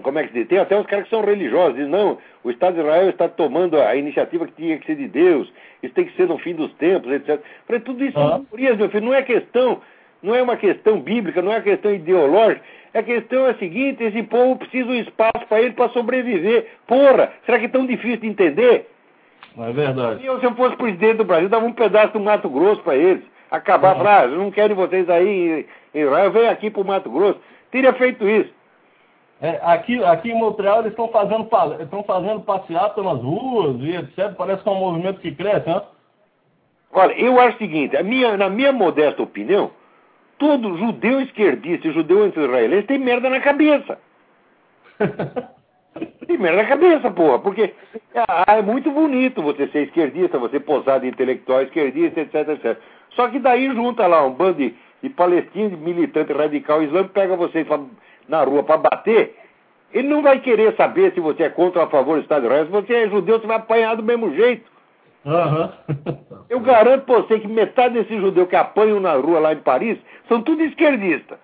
Como é que diz? Tem até os caras que são religiosos, dizem, não, o Estado de Israel está tomando a iniciativa que tinha que ser de Deus, isso tem que ser no fim dos tempos, etc. Para tudo isso ah. são meu filho, não é questão, não é uma questão bíblica, não é uma questão ideológica, a questão é a seguinte, esse povo precisa de um espaço para ele para sobreviver. Porra, será que é tão difícil de entender? É verdade. Eu, se eu fosse presidente do Brasil, dava um pedaço do Mato Grosso para eles. Acabar, ah. falar, ah, não quero vocês aí em Israel, vem aqui para o Mato Grosso. Teria feito isso. É, aqui, aqui em Montreal eles estão fazendo, estão fazendo passeata nas ruas e etc. Parece que é um movimento que cresce, né? Olha, eu acho o seguinte, minha, na minha modesta opinião, todo judeu esquerdista e judeu anti-israelense tem merda na cabeça. tem merda na cabeça, porra, porque ah, é muito bonito você ser esquerdista, você posar de intelectual esquerdista, etc, etc. Só que daí junta lá um bando de, de palestinos, militante radical islâmico, pega vocês na rua para bater, ele não vai querer saber se você é contra ou a favor do Estado de Israel. Se você é judeu, você vai apanhar do mesmo jeito. Uhum. Eu garanto pra você que metade desses judeus que apanham na rua lá em Paris são tudo esquerdistas.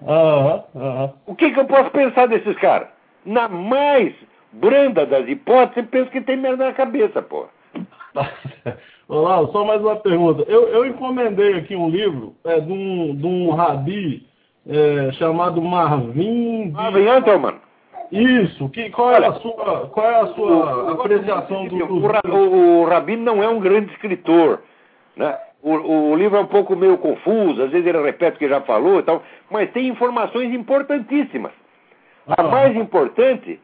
Uhum. Uhum. O que, que eu posso pensar desses caras? Na mais branda das hipóteses, penso que tem merda na cabeça, pô. Olá, só mais uma pergunta. Eu, eu encomendei aqui um livro é, de, um, de um rabi é, chamado Marvin. Marvin Antelman. Isso. Que, qual, é a sua, qual é a sua o, apreciação do, do... O, o Rabino não é um grande escritor. Né? O, o, livro é um pouco meio confuso, às vezes ele repete o que já falou e tal, mas tem informações importantíssimas. Ah. A mais importante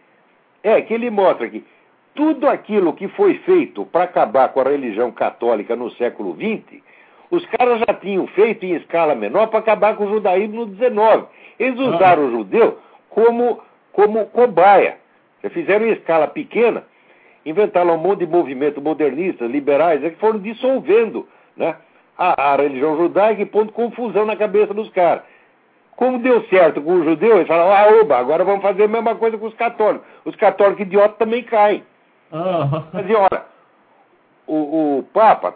é que ele mostra que tudo aquilo que foi feito para acabar com a religião católica no século XX, os caras já tinham feito em escala menor para acabar com o judaísmo no XIX. Eles usaram ah. o judeu como, como cobaia. Já fizeram em escala pequena, inventaram um monte de movimentos modernistas, liberais, que foram dissolvendo né, a, a religião judaica e pondo confusão na cabeça dos caras. Como deu certo com os judeus, eles falaram, ah, oba, agora vamos fazer a mesma coisa com os católicos. Os católicos idiotas também caem. Uhum. Mas, olha, o, o Papa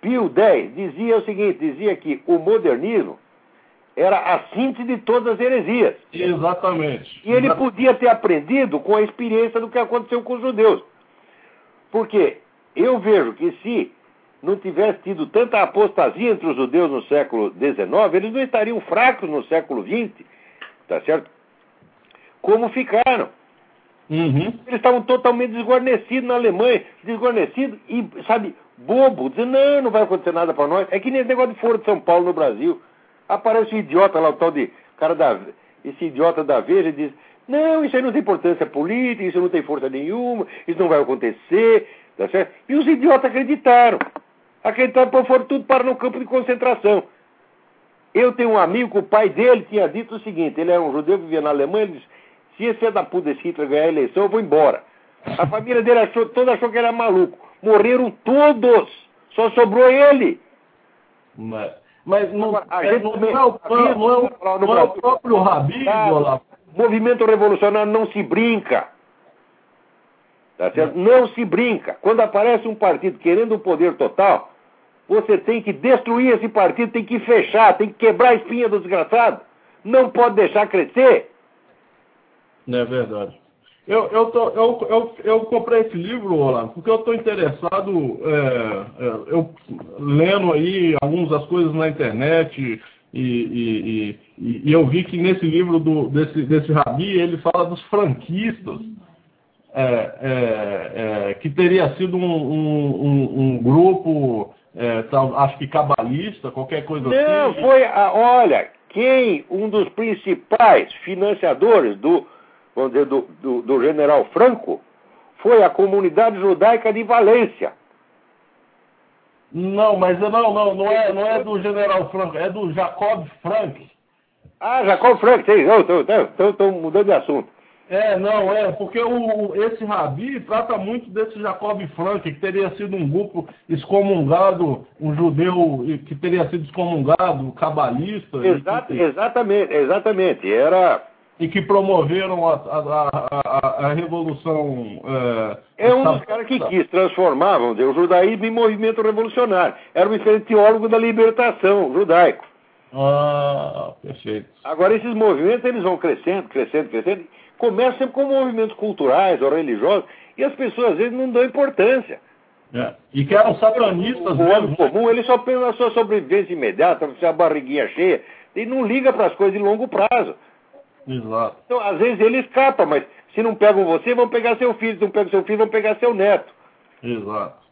Pio X dizia o seguinte, dizia que o modernismo era a síntese de todas as heresias. Exatamente. E ele podia ter aprendido com a experiência do que aconteceu com os judeus. Porque eu vejo que se não tivesse tido tanta apostasia entre os judeus no século XIX, eles não estariam fracos no século XX, tá certo? Como ficaram. Uhum. Eles estavam totalmente desguarnecidos na Alemanha, desguarnecidos e, sabe, bobo, dizendo, não, não vai acontecer nada para nós. É que nem esse negócio de Foro de São Paulo no Brasil. Aparece um idiota lá, o tal de cara da. Esse idiota da Veja diz, não, isso aí não tem importância política, isso não tem força nenhuma, isso não vai acontecer, tá certo? E os idiotas acreditaram. Acreditaram, por foram tudo para no campo de concentração. Eu tenho um amigo o pai dele tinha dito o seguinte, ele era um judeu que vivia na Alemanha, ele disse, se esse é da puta desse Hitler ganhar a eleição, eu vou embora. A família dele achou, toda achou que ele era maluco. Morreram todos. Só sobrou ele. Mas, mas não, a gente não, não, é o, não, é o, não é o próprio Rabi, tá? Movimento revolucionário não se brinca. Tá certo? Não se brinca. Quando aparece um partido querendo o poder total, você tem que destruir esse partido, tem que fechar, tem que quebrar a espinha do desgraçado. Não pode deixar crescer. Não é verdade. Eu, eu, tô, eu, eu, eu comprei esse livro, Olavo, porque eu estou interessado, é, é, eu lendo aí algumas das coisas na internet e, e, e, e, eu vi que nesse livro do, desse, desse Rabi, ele fala dos franquistas, é, é, é que teria sido um, um, um grupo, é, tal, acho que cabalista, qualquer coisa Não, assim. Não, foi, a, olha, quem, um dos principais financiadores do vamos dizer, do, do, do general Franco, foi a comunidade judaica de Valência. Não, mas não, não, não é, não é do general Franco, é do Jacob Frank. Ah, Jacob Frank, sim, estou mudando de assunto. É, não, é, porque o, esse Rabi trata muito desse Jacob Frank, que teria sido um grupo excomungado, um judeu que teria sido excomungado, cabalista. Exato. Exatamente, exatamente. Era e que promoveram a, a, a, a revolução. É, é um dos caras que quis dizer, o judaísmo em movimento revolucionário. Era um excelente teólogo da libertação judaico. Ah, perfeito. Agora, esses movimentos eles vão crescendo, crescendo, crescendo. Começam sempre com movimentos culturais ou religiosos e as pessoas às vezes não dão importância. É. E que eram satanistas o, o homem comum, ele só pensa na sua sobrevivência imediata, na sua barriguinha cheia, e não liga para as coisas de longo prazo. Exato. Então, às vezes ele escapa, mas se não pegam você, vão pegar seu filho. Se não pegam seu filho, vão pegar seu neto. Exato.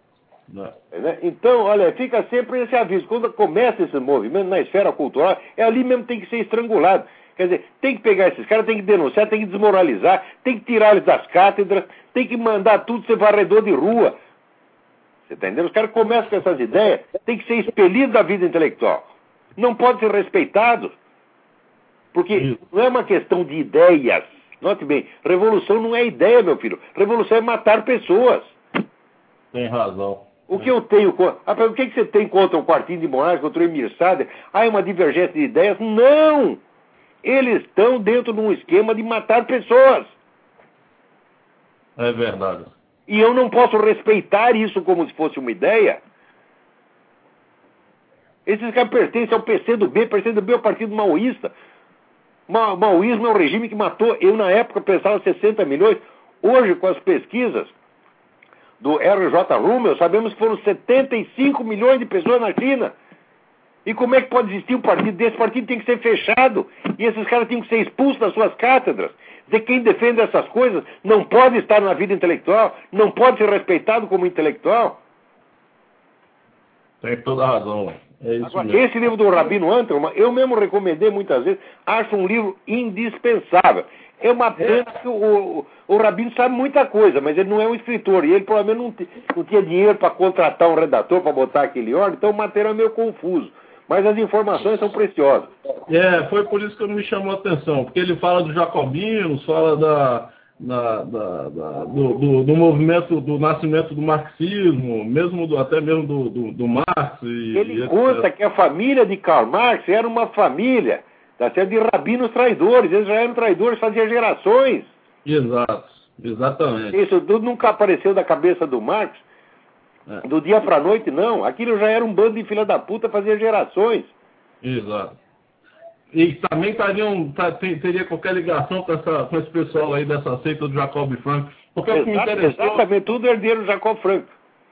É. Então, olha, fica sempre esse aviso. Quando começa esse movimento na esfera cultural, é ali mesmo que tem que ser estrangulado. Quer dizer, tem que pegar esses caras, tem que denunciar, tem que desmoralizar, tem que tirar eles das cátedras, tem que mandar tudo ser varredor de rua. Você está entendendo? Os caras começam com essas ideias, tem que ser expelidos da vida intelectual. Não pode ser respeitados. Porque não é uma questão de ideias. Note bem, revolução não é ideia, meu filho. Revolução é matar pessoas. Tem razão. O que eu tenho. Ah, o que, que você tem contra o Quartinho de Moraes, contra o Emir Sader? Ah, é uma divergência de ideias? Não! Eles estão dentro de um esquema de matar pessoas. É verdade. E eu não posso respeitar isso como se fosse uma ideia. Esses caras pertencem ao PCdoB, PCdoB é o Partido Maoísta. Ma maoísmo é um regime que matou, eu na época pensava 60 milhões. Hoje, com as pesquisas do RJ Rummel, sabemos que foram 75 milhões de pessoas na China. E como é que pode existir um partido desse? partido tem que ser fechado. E esses caras têm que ser expulsos das suas cátedras. De quem defende essas coisas não pode estar na vida intelectual, não pode ser respeitado como intelectual. Tem toda a razão. É Agora, esse livro do Rabino Antelman, eu mesmo recomendei muitas vezes, acho um livro indispensável. É uma pena que o, o, Rabino sabe muita coisa, mas ele não é um escritor. E ele provavelmente não, não tinha dinheiro para contratar um redator para botar aquele ordem, então o material é meio confuso. Mas as informações são preciosas. É, foi por isso que me chamou a atenção, porque ele fala dos jacobinos, fala da, da, da, da do, do, do, movimento do nascimento do marxismo, mesmo do, até mesmo do, do, do Marx. E, ele e conta que a família de Karl Marx era uma família tá certo? de rabinos traidores, eles já eram traidores fazia gerações. Exato, exatamente. Isso tudo nunca apareceu da cabeça do Marx. É. Do dia para noite, não. Aquilo já era um bando de filha da puta fazia gerações. Exato. E também teriam, tá, teria qualquer ligação com, essa, com esse pessoal aí dessa seita do Jacob Frank. Porque Exato, o que me interessou... Exatamente, tudo herdeiro do Jacob Frank.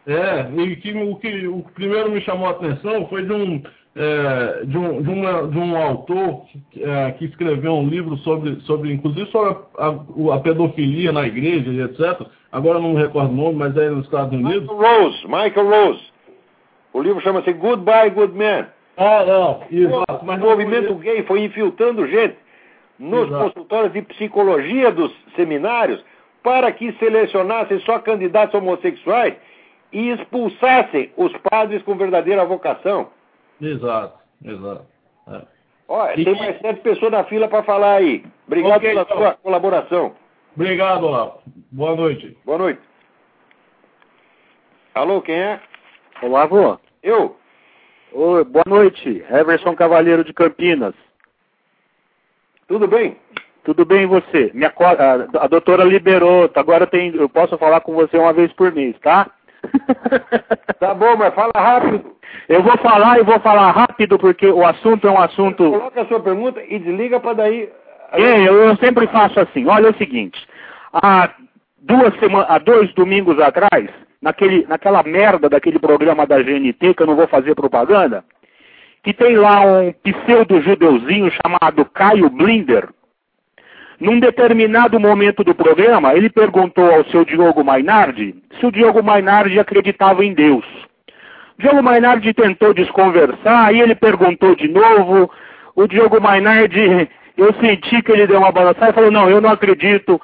É, e que, o que o primeiro me chamou a atenção foi de um, é, de, um, de, uma, de um autor que, é, que, escreveu um livro sobre, sobre inclusive sobre a, a, a, pedofilia na igreja e etc. Agora não me recordo o nome, mas é nos Estados Unidos. Michael Rose, Michael Rose. O livro chama-se Goodbye, Good Man. Ah, não, exato. Mas o movimento gay foi infiltrando gente nos exato. consultórios de psicologia dos seminários para que selecionassem só candidatos homossexuais e expulsassem os padres com verdadeira vocação. Exato, exato. É. Olha, e... tem mais sete pessoas na fila para falar aí. Obrigado okay, pela então. sua colaboração. Obrigado, Olavo. Boa noite. Boa noite. Alô, quem é? Olavo. Eu. Oi, boa noite. Everson Cavalheiro de Campinas. Tudo bem? Tudo bem você? Minha, a, a doutora liberou, agora tem, eu posso falar com você uma vez por mês, tá? Tá bom, mas fala rápido. Eu vou falar e vou falar rápido porque o assunto é um assunto. Coloca a sua pergunta e desliga para daí. É, eu, eu, sempre faço assim. Olha o seguinte: há duas semanas, há dois domingos atrás, naquele, naquela merda daquele programa da GNT que eu não vou fazer propaganda, que tem lá um pseudo-judeuzinho chamado Caio Blinder. Num determinado momento do programa, ele perguntou ao seu Diogo Mainardi se o Diogo Mainardi acreditava em Deus. Diogo Mainardi tentou desconversar, e ele perguntou de novo. O Diogo Mainardi, eu senti que ele deu uma balançada e falou, não, eu não acredito.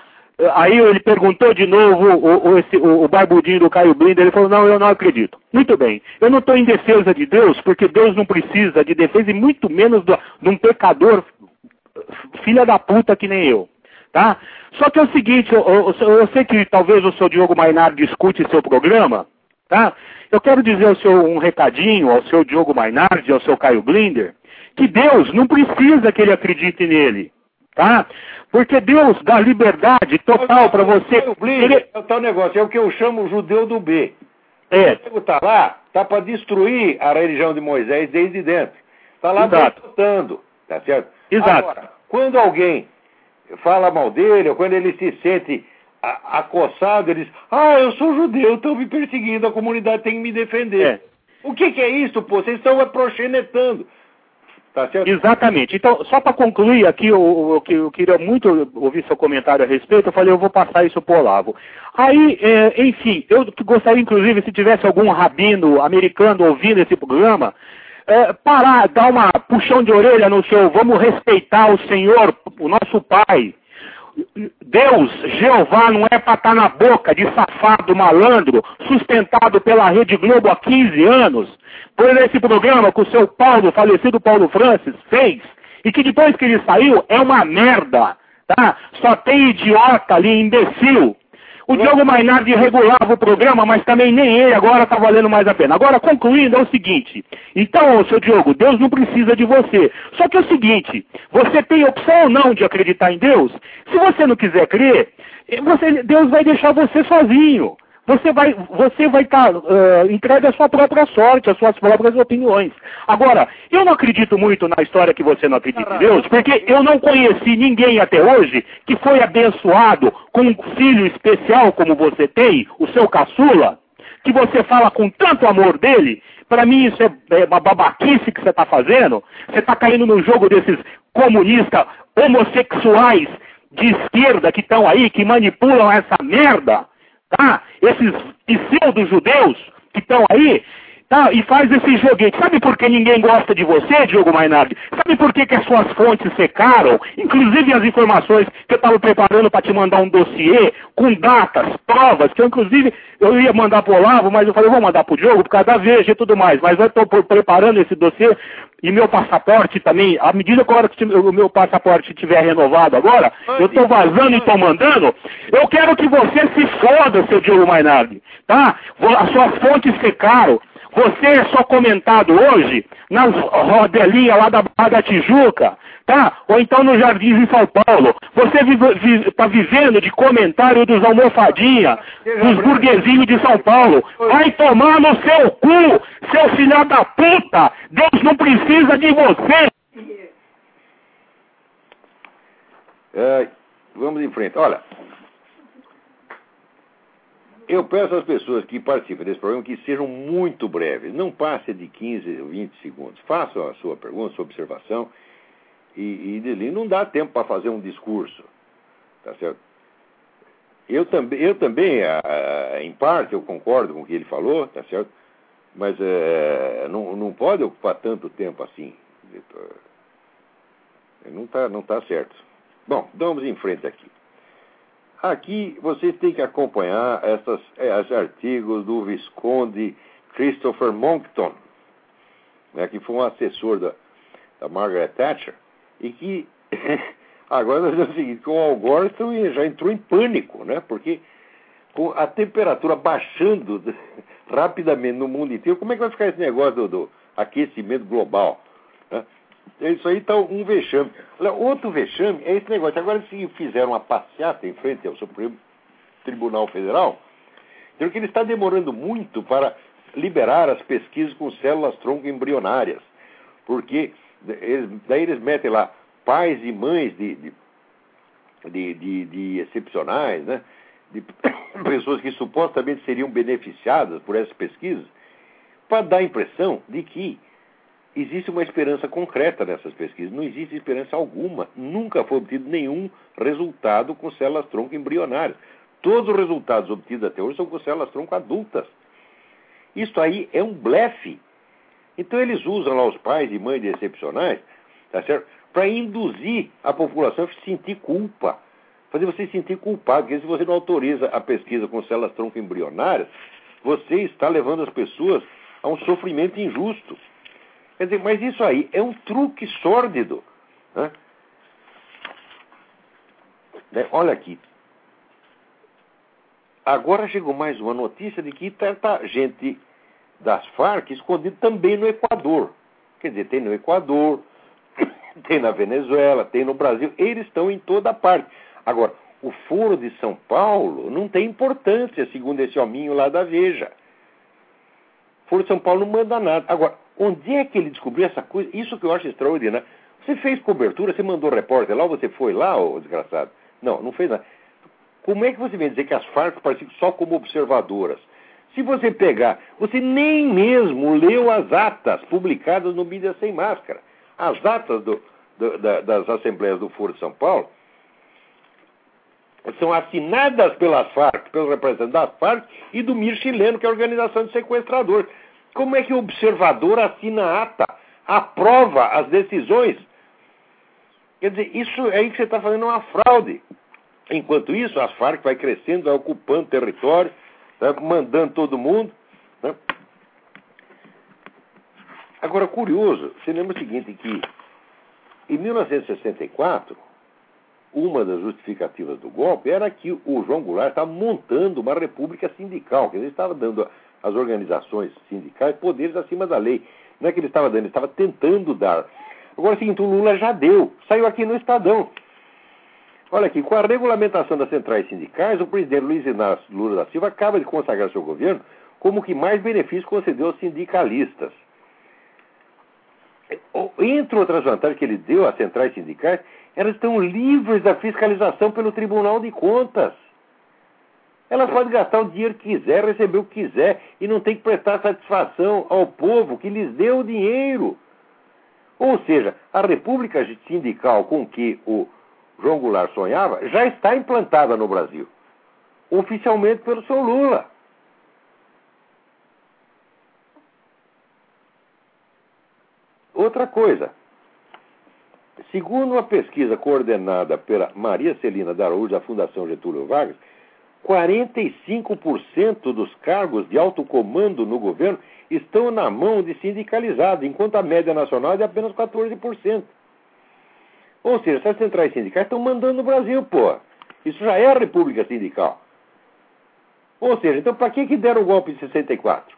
Aí ele perguntou de novo, o, o, esse, o, o barbudinho do Caio Blinder, ele falou, não, eu não acredito. Muito bem, eu não estou em defesa de Deus, porque Deus não precisa de defesa, e muito menos do, de um pecador filha da puta que nem eu. Tá? Só que é o seguinte, eu, eu, eu sei que talvez o seu Diogo Mainardi discute seu programa, tá? Eu quero dizer ao seu um recadinho, ao seu Diogo Mainardi, ao seu Caio Blinder, que Deus não precisa que ele acredite nele. Tá? Porque Deus dá liberdade total para você. Ele... É o tal negócio, é o que eu chamo judeu do B. É. O está lá, está para destruir a religião de Moisés desde dentro. Está lá boicotando, tá certo? Exato. Agora, quando alguém fala mal dele, ou quando ele se sente acossado, ele diz, ah, eu sou judeu, estão me perseguindo, a comunidade tem que me defender. É. O que, que, é isso, pô? Vocês estão proxenetando. Tá certo? Exatamente. Então, só para concluir aqui, eu, eu, eu, queria muito ouvir seu comentário a respeito, eu falei, eu vou passar isso para o Olavo. Aí, é, enfim, eu gostaria, inclusive, se tivesse algum rabino americano ouvindo esse programa, é, parar, dar uma puxão de orelha no seu, vamos respeitar o Senhor, o nosso Pai, Deus, Jeová, não é para estar tá na boca de safado malandro, sustentado pela Rede Globo há 15 anos, por esse programa que o seu Paulo, falecido Paulo Francis, fez, e que depois que ele saiu é uma merda, tá? Só tem idiota ali, imbecil, o Diogo Mainardi regulava o programa, mas também nem ele agora está valendo mais a pena. Agora, concluindo, é o seguinte. Então, seu Diogo, Deus não precisa de você. Só que é o seguinte, você tem opção ou não de acreditar em Deus? Se você não quiser crer, você, Deus vai deixar você sozinho você vai você vai estar tá, uh, entregue à sua própria sorte, às suas próprias opiniões. Agora, eu não acredito muito na história que você não acredita em Deus, porque eu não conheci ninguém até hoje que foi abençoado com um filho especial como você tem, o seu caçula, que você fala com tanto amor dele. Para mim isso é, é uma babaquice que você está fazendo. Você está caindo no jogo desses comunistas homossexuais de esquerda que estão aí, que manipulam essa merda tá? Esses pseudo-judeus que estão aí, tá? E faz esse joguete. Sabe por que ninguém gosta de você, Diogo Mainardi? Sabe por que, que as suas fontes secaram? Inclusive as informações que eu estava preparando para te mandar um dossiê com datas, provas, que eu inclusive eu ia mandar para o Olavo, mas eu falei, vou mandar para o Diogo por causa da Veja e tudo mais. Mas eu estou preparando esse dossiê e meu passaporte também, à medida que o meu passaporte estiver renovado agora, eu estou vazando e estou mandando, eu quero que você se foda, seu Diogo Mainardi, tá? As suas fontes secaram, você é só comentado hoje nas rodelinhas lá da Barra da Tijuca, tá? Ou então nos Jardins em São Paulo. Você está vivendo de comentário dos almofadinha, dos burguesinhos de São Paulo. Vai tomar no seu cu, seu filho da puta! Deus não precisa de você! É, vamos em frente. Olha, eu peço às pessoas que participem desse programa que sejam muito breves. Não passe de 15 ou 20 segundos. Façam a sua pergunta, a sua observação e, e não dá tempo para fazer um discurso. Tá certo? Eu também, eu também a, em parte, eu concordo com o que ele falou, tá certo? Mas é, não, não pode ocupar tanto tempo assim. Não está não tá certo. Bom, vamos em frente aqui. Aqui vocês têm que acompanhar essas, esses artigos do Visconde Christopher Monckton, né, que foi um assessor da, da Margaret Thatcher, e que agora nós vemos o seguinte, com o Al Gore já entrou em pânico, né, porque com a temperatura baixando rapidamente no mundo inteiro, como é que vai ficar esse negócio do, do aquecimento global? Né? Isso aí está um vexame. Outro vexame é esse negócio. Agora, se fizeram uma passeata em frente ao Supremo Tribunal Federal, dizer que ele está demorando muito para liberar as pesquisas com células tronco embrionárias. Porque eles, daí eles metem lá pais e mães de, de, de, de, de excepcionais, né? de pessoas que supostamente seriam beneficiadas por essas pesquisas, para dar a impressão de que existe uma esperança concreta nessas pesquisas. Não existe esperança alguma. Nunca foi obtido nenhum resultado com células tronco embrionárias. Todos os resultados obtidos até hoje são com células tronco adultas. Isso aí é um blefe. Então eles usam lá os pais e mães de excepcionais, tá certo? Para induzir a população a sentir culpa. Fazer você sentir culpado, porque se você não autoriza a pesquisa com células tronco embrionárias, você está levando as pessoas a um sofrimento injusto. Quer dizer, mas isso aí é um truque sórdido. Né? né? Olha aqui. Agora chegou mais uma notícia de que está tá gente das Farc escondido também no Equador. Quer dizer, tem no Equador, tem na Venezuela, tem no Brasil, eles estão em toda parte. Agora, o Foro de São Paulo não tem importância, segundo esse hominho lá da Veja. O Foro de São Paulo não manda nada. Agora, onde é que ele descobriu essa coisa? Isso que eu acho extraordinário. Você fez cobertura, você mandou repórter lá, você foi lá, ô desgraçado? Não, não fez nada. Como é que você vem dizer que as Farc participam só como observadoras? Se você pegar, você nem mesmo leu as atas publicadas no Mídia Sem Máscara. As atas do, do, da, das Assembleias do Foro de São Paulo são assinadas pelas Farc, pelos representantes das Farc e do MIR chileno, que é a organização de sequestradores. Como é que o observador assina a ata, aprova as decisões? Quer dizer, isso aí que você está fazendo é uma fraude. Enquanto isso, as Farc vai crescendo, vai ocupando território, tá mandando todo mundo. Né? Agora, curioso, você lembra o seguinte, que em 1964, uma das justificativas do golpe era que o João Goulart estava montando uma república sindical, que ele estava dando às organizações sindicais poderes acima da lei. Não é que ele estava dando, ele estava tentando dar. Agora, é o seguinte, o Lula já deu, saiu aqui no Estadão. Olha aqui, com a regulamentação das centrais sindicais, o presidente Luiz Inácio Lula da Silva acaba de consagrar seu governo como que mais benefícios concedeu aos sindicalistas. Entre outras vantagens que ele deu às centrais sindicais, elas estão livres da fiscalização pelo Tribunal de Contas. Elas podem gastar o dinheiro que quiser, receber o que quiser, e não tem que prestar satisfação ao povo que lhes deu o dinheiro. Ou seja, a república sindical com que o João Goulart sonhava, já está implantada no Brasil. Oficialmente pelo seu Lula. Outra coisa. Segundo uma pesquisa coordenada pela Maria Celina da Araújo, da Fundação Getúlio Vargas, 45% dos cargos de alto comando no governo estão na mão de sindicalizados, enquanto a média nacional é de apenas 14%. Ou seja, essas centrais sindicais estão mandando no Brasil, pô. Isso já é a República Sindical. Ou seja, então para que, que deram o golpe de 64?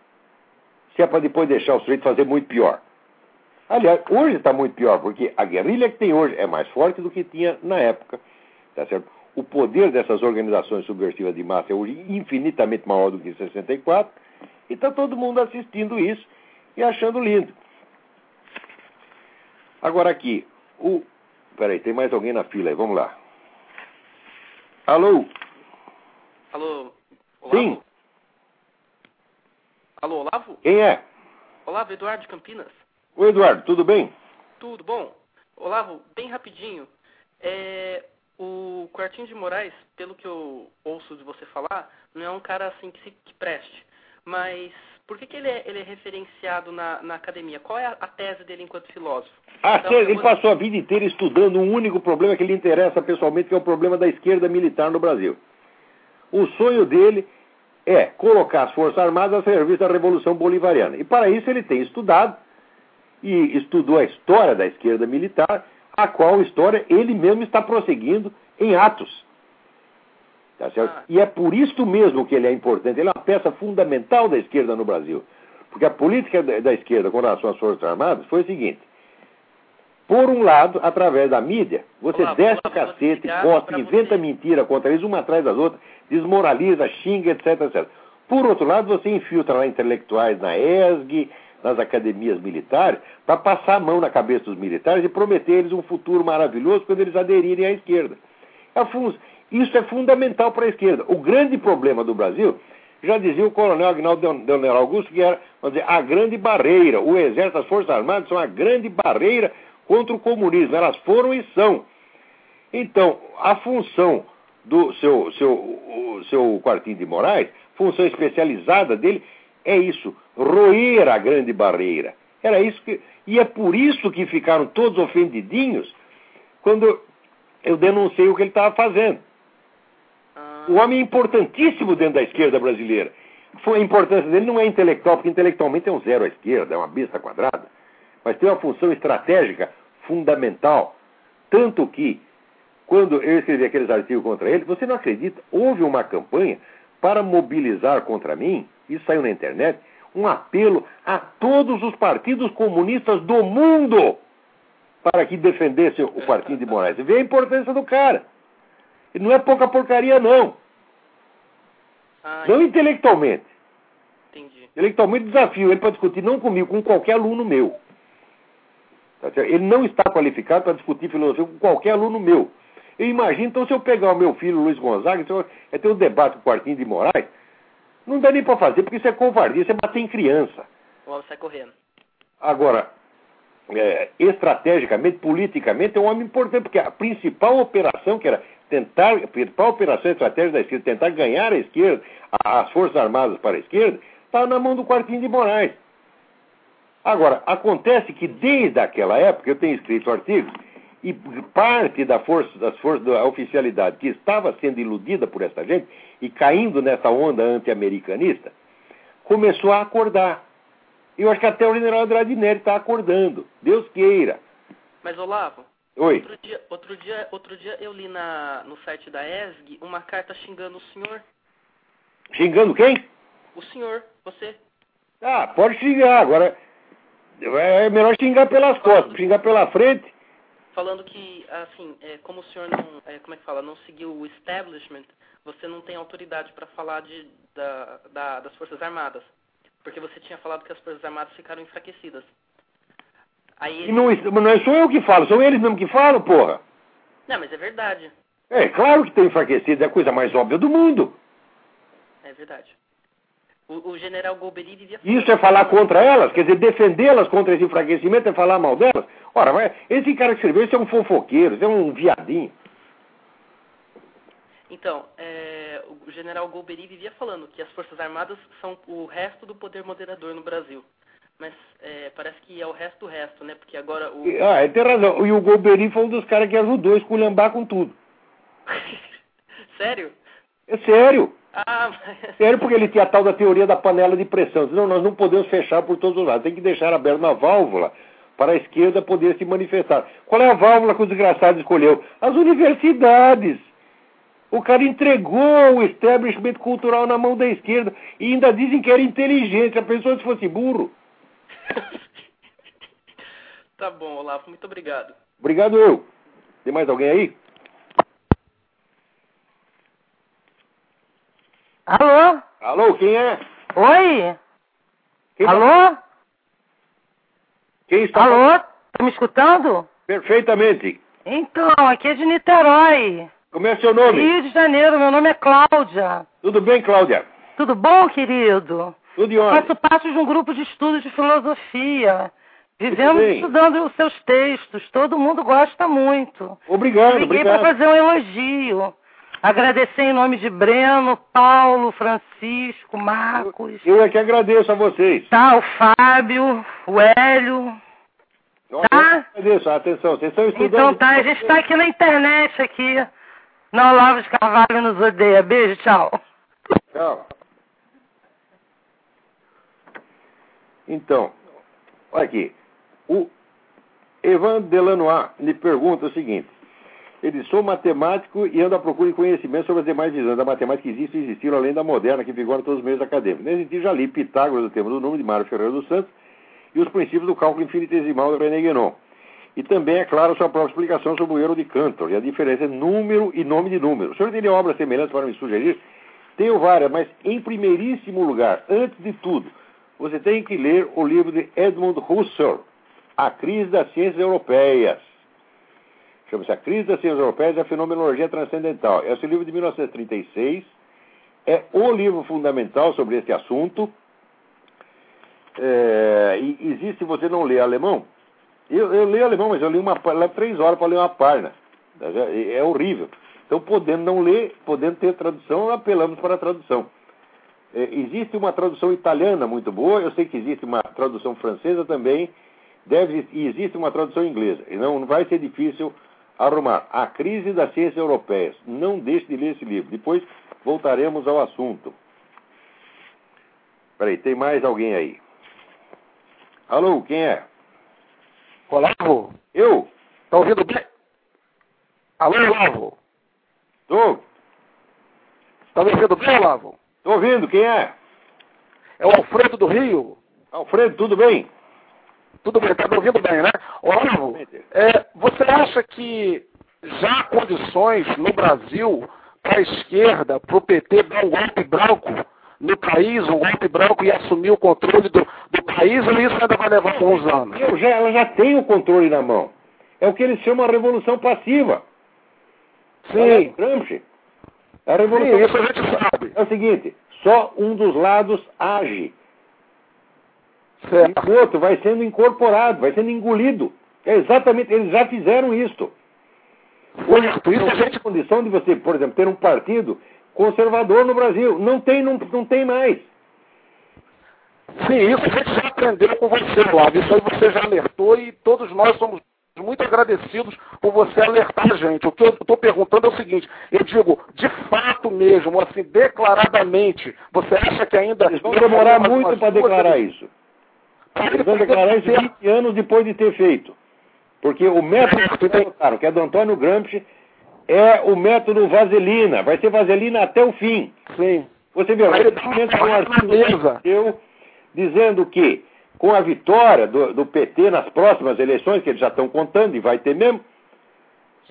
Se é para depois deixar o sujeito fazer muito pior. Aliás, hoje está muito pior, porque a guerrilha que tem hoje é mais forte do que tinha na época. Tá certo? O poder dessas organizações subversivas de massa é infinitamente maior do que em 64, e está todo mundo assistindo isso e achando lindo. Agora aqui, o Peraí, tem mais alguém na fila aí, vamos lá. Alô? Alô? Olavo? Sim. Alô, Olavo? Quem é? Olavo, Eduardo de Campinas. Oi, Eduardo, tudo bem? Tudo bom. Olavo, bem rapidinho. É, o Quartinho de Moraes, pelo que eu ouço de você falar, não é um cara assim que se que preste. Mas por que, que ele, é, ele é referenciado na, na academia? Qual é a, a tese dele enquanto filósofo? Ah, então, ele passou a vida inteira estudando um único problema que lhe interessa pessoalmente, que é o problema da esquerda militar no Brasil. O sonho dele é colocar as Forças Armadas a serviço da Revolução Bolivariana. E para isso ele tem estudado e estudou a história da esquerda militar, a qual história ele mesmo está prosseguindo em Atos. Tá certo? Ah. E é por isso mesmo que ele é importante. Ele é uma peça fundamental da esquerda no Brasil. Porque a política da esquerda com relação às Forças Armadas foi o seguinte: por um lado, através da mídia, você olá, desce o cacete, gosta, inventa você. mentira contra eles, uma atrás das outras, desmoraliza, xinga, etc, etc. Por outro lado, você infiltra lá intelectuais na ESG, nas academias militares, para passar a mão na cabeça dos militares e prometer eles um futuro maravilhoso quando eles aderirem à esquerda. É isso é fundamental para a esquerda. O grande problema do Brasil, já dizia o coronel Agnaldo Leonel Augusto, que era dizer, a grande barreira. O Exército, as Forças Armadas são a grande barreira contra o comunismo. Elas foram e são. Então, a função do seu, seu, seu quartinho de Moraes, função especializada dele, é isso, roer a grande barreira. Era isso que. E é por isso que ficaram todos ofendidinhos quando eu denunciei o que ele estava fazendo. O homem é importantíssimo dentro da esquerda brasileira. A importância dele não é intelectual, porque intelectualmente é um zero à esquerda, é uma besta quadrada. Mas tem uma função estratégica fundamental. Tanto que, quando eu escrevi aqueles artigos contra ele, você não acredita, houve uma campanha para mobilizar contra mim, isso saiu na internet, um apelo a todos os partidos comunistas do mundo para que defendesse o Quartinho de Moraes. Vê a importância do cara. Ele não é pouca porcaria, não. Ah, Não intelectualmente. entendi. Intelectualmente desafio ele para discutir, não comigo, com qualquer aluno meu. Tá? Ele não está qualificado para discutir filosofia com qualquer aluno meu. Eu imagino, então, se eu pegar o meu filho Luiz Gonzaga, eu é ter um debate com o Quartinho de Moraes, não dá nem para fazer, porque isso é covardia, isso é bater em criança. O homem sai correndo. Agora, é, estrategicamente, politicamente, é um homem importante, porque a principal operação, que era tentar, a principal operação estratégica da esquerda, tentar ganhar a esquerda, as Forças Armadas para a esquerda, está na mão do Quartinho de Moraes. Agora, acontece que desde aquela época, eu tenho escrito artigos, e parte da força, das forças da oficialidade que estava sendo iludida por essa gente e caindo nessa onda anti-americanista, começou a acordar. E eu acho que até o general Andrade Neri está acordando. Deus queira. Mas, Olavo, Oi. outro dia, outro dia, outro dia eu li na, no site da ESG uma carta xingando o senhor. Xingando quem? O senhor, você. Ah, pode xingar. Agora, é melhor xingar pelas costas. Xingar pela frente. falando que, assim, é, como o senhor não, é, como é que fala, não seguiu o establishment, você não tem autoridade para falar de, da, da- das Forças Armadas. Porque você tinha falado que as Forças Armadas ficaram enfraquecidas. Aí ele... não, não sou eu que falo, são eles mesmo que falam, porra. Não, mas é verdade. É claro que tem enfraquecido, é a coisa mais óbvia do mundo. É verdade. O, o general Golbery vivia Isso é falar contra elas, quer dizer, defendê-las contra esse enfraquecimento é falar mal delas. Ora, vai, esse cara que escreveu, isso é um fofoqueiro, isso é um viadinho. Então, é, o general Golbery vivia falando que as Forças Armadas são o resto do poder moderador no Brasil. Mas é, parece que é o resto do resto, né? Porque agora o... Ah, ele tem razão. E o Golbery foi um dos caras que ajudou a esculhambar com tudo. Sério? É sério. Ah, mas... Sério, porque ele tinha a tal da teoria da panela de pressão. Diz, Não, nós não podemos fechar por todos os lados. Tem que deixar aberta uma válvula para a esquerda poder se manifestar. Qual é a válvula que o desgraçado escolheu? As universidades. O cara entregou o establishment cultural na mão da esquerda e ainda dizem que era inteligente. A pessoa se fosse burro. tá bom, Olavo, muito obrigado. Obrigado eu. Tem mais alguém aí? Alô? Alô, quem é? Oi? Quem tá- Alô? Quem está Alô? Tá me escutando? Perfeitamente. Então, aqui é de Niterói. Como é seu nome? Rio de Janeiro, meu nome é Cláudia. Tudo bem, Cláudia? Tudo bom, querido? Tudo ordem. Faço parte de um grupo de estudo de filosofia. Vivemos estudando os seus textos. Todo mundo gosta muito. Obrigado, Liguei para obrigado. fazer um elogio. Agradecer em nome de Breno, Paulo, Francisco, Marcos. Eu é que agradeço a vocês. Tá, o Fábio, o Hélio. Eu Tá. agradeço a atenção. Vocês estão estudando. Então tá, a gente tá aqui na internet aqui. Não, Olavo de Carvalho nos odeia. Beijo, tchau. Tchau. Então, olha aqui. O Evan Delanois me pergunta o seguinte. Ele sou matemático e ando à procura de conhecimento sobre as demais visões da matemática que existem e existiram além da moderna que vigora em todos os meios acadêmicos. Nesse sentido, já li Pitágoras, o tema do número, de Mário Ferreira dos Santos, e os princípios do cálculo infinitesimal de René Guénon. E também, é claro, sua própria explicação sobre o erro de Cantor e a diferença entre número e nome de número. O senhor teria obras semelhantes para me sugerir? Tenho várias, mas em primeiríssimo lugar, antes de tudo, você tem que ler o livro de Edmund Husserl, A Crise das Ciências Europeias. Chama-se A Crise das Ciências Europeias e a Fenomenologia Transcendental. Esse livro de 1936 é o livro fundamental sobre esse assunto. É, e existe, se você não lê alemão, eu, eu leio alemão, mas eu li uma levo três horas para ler uma página. É, é horrível. Então, podendo não ler, podendo ter tradução, apelamos para a tradução. É, existe uma tradução italiana muito boa, eu sei que existe uma tradução francesa também, deve, e existe uma tradução inglesa. E não, não vai ser difícil arrumar. A crise das ciências europeias. Não deixe de ler esse livro. Depois voltaremos ao assunto. Peraí, tem mais alguém aí? Alô, quem é? Olavo, Eu? tá ouvindo bem? Alô, Olavo, Tô, tá me ouvindo bem, Olavo? tô ouvindo, quem é? É o Alfredo do Rio. Alfredo, tudo bem? Tudo bem, está me ouvindo bem, né? Olavo, é, você acha que já há condições no Brasil para a esquerda, para o PT dar um golpe branco no país, um golpe branco e assumir o controle do, do país, ou isso ainda vai levar alguns anos? Eu já, ela já tem o controle na mão. É o que eles chamam a revolução passiva. Sim. Gramsci. A revolução Sim, isso a gente sabe. é o seguinte: só um dos lados age. Certo. E o outro vai sendo incorporado, vai sendo engolido. É exatamente, eles já fizeram isso. Certo, isso Não a gente tem condição de você, por exemplo, ter um partido conservador no Brasil. Não tem, não, não tem mais. Sim, isso a gente já aprendeu com você, Flávio. Isso aí você já alertou e todos nós somos muito agradecidos por você alertar a gente. O que eu estou perguntando é o seguinte, eu digo, de fato mesmo, assim, declaradamente, você acha que ainda... Eles vão demorar muito para declarar isso. Eles vão declarar isso 20 anos depois de ter feito. Porque o método que eles adotaram, que é do Antônio Gramsci, é o método vaselina. Vai ser vaselina até o fim. Sim. Você vê, Aí uma um artigo na mesa. eu dizendo que com a vitória do, do PT nas próximas eleições, que eles já estão contando e vai ter mesmo,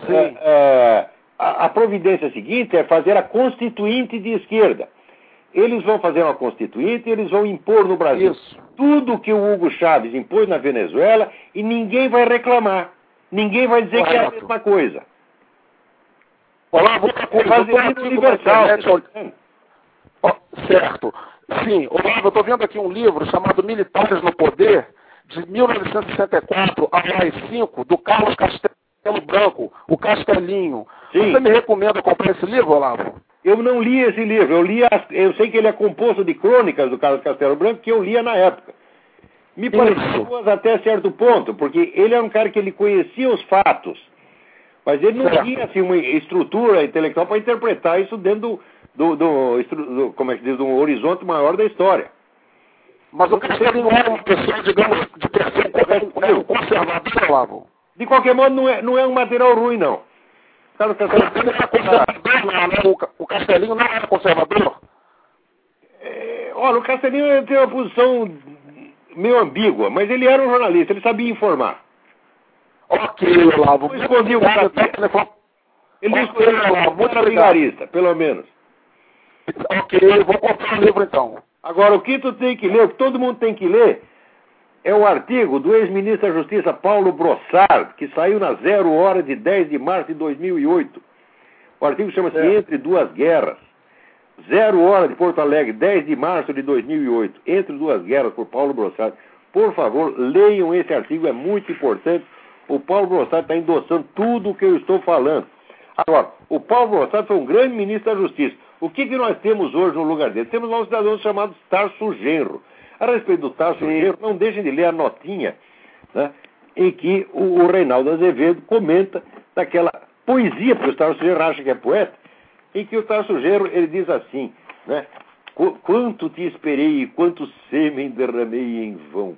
é, é, a, a providência seguinte é fazer a constituinte de esquerda. Eles vão fazer uma constituinte e eles vão impor no Brasil Isso. tudo que o Hugo Chávez impôs na Venezuela e ninguém vai reclamar. Ninguém vai dizer que é a Correto. mesma coisa. Olá, outra coisa, aqui com universal. olha- Ó, certo. Sim, Olavo, eu estou vendo aqui um livro chamado Militares no Poder, de 1964 a mais 5, do Carlos Castelo Branco, o Castelinho. Sim. Você me recomenda comprar esse livro, Olavo? Eu não li esse livro, eu li as- eu sei que ele é composto de crônicas do Carlos Castelo Branco que eu lia na época. Me boas até certo ponto, porque ele era um cara que ele conhecia os fatos, mas ele não tinha assim, uma estrutura intelectual para interpretar isso dentro do, do, do, do- como é que diz, do horizonte maior da história. Mas o Castelinho era uma pessoa, digamos, de um conservador, Olavo. De qualquer modo, não é, não é um material ruim, não. Carlos Castelo Ele não era conservador, não, né? O Ca- O Castelinho não era conservador? É, olha, o Castelinho tem uma posição meio ambígua, mas ele era um jornalista, ele sabia informar. Ok, Olavo. Não escondi o cara. Ele Ok, disse que ele Olavo, muito muito obrigado. vigarista, pelo menos. Ok, vou comprar o livro então. Agora, o que tu tem que ler, o que todo mundo tem que ler, é o artigo do ex-ministro da Justiça Paulo Brossard, que saiu na Zero Hora de 10 de março de 2008. O artigo chama-se. Entre Duas Guerras. Zero Hora de Porto Alegre, 10 de março de 2008. Entre Duas Guerras, por Paulo Brossard. Por favor, leiam esse artigo, é muito importante. O Paulo Brossard está endossando tudo o que eu estou falando. Agora, o Paulo Brossard foi um grande ministro da Justiça. O que, que nós temos hoje no lugar dele? Temos lá um cidadão chamado Tarso Genro. A respeito do Tarso Genro, não deixem de ler a notinha né, em que o, o Reinaldo Azevedo comenta daquela poesia, porque o Tarso Genro acha que é poeta, em que o Tarso Genro ele diz assim, né? "Qu- Quanto te esperei e quanto sêmen derramei em vão.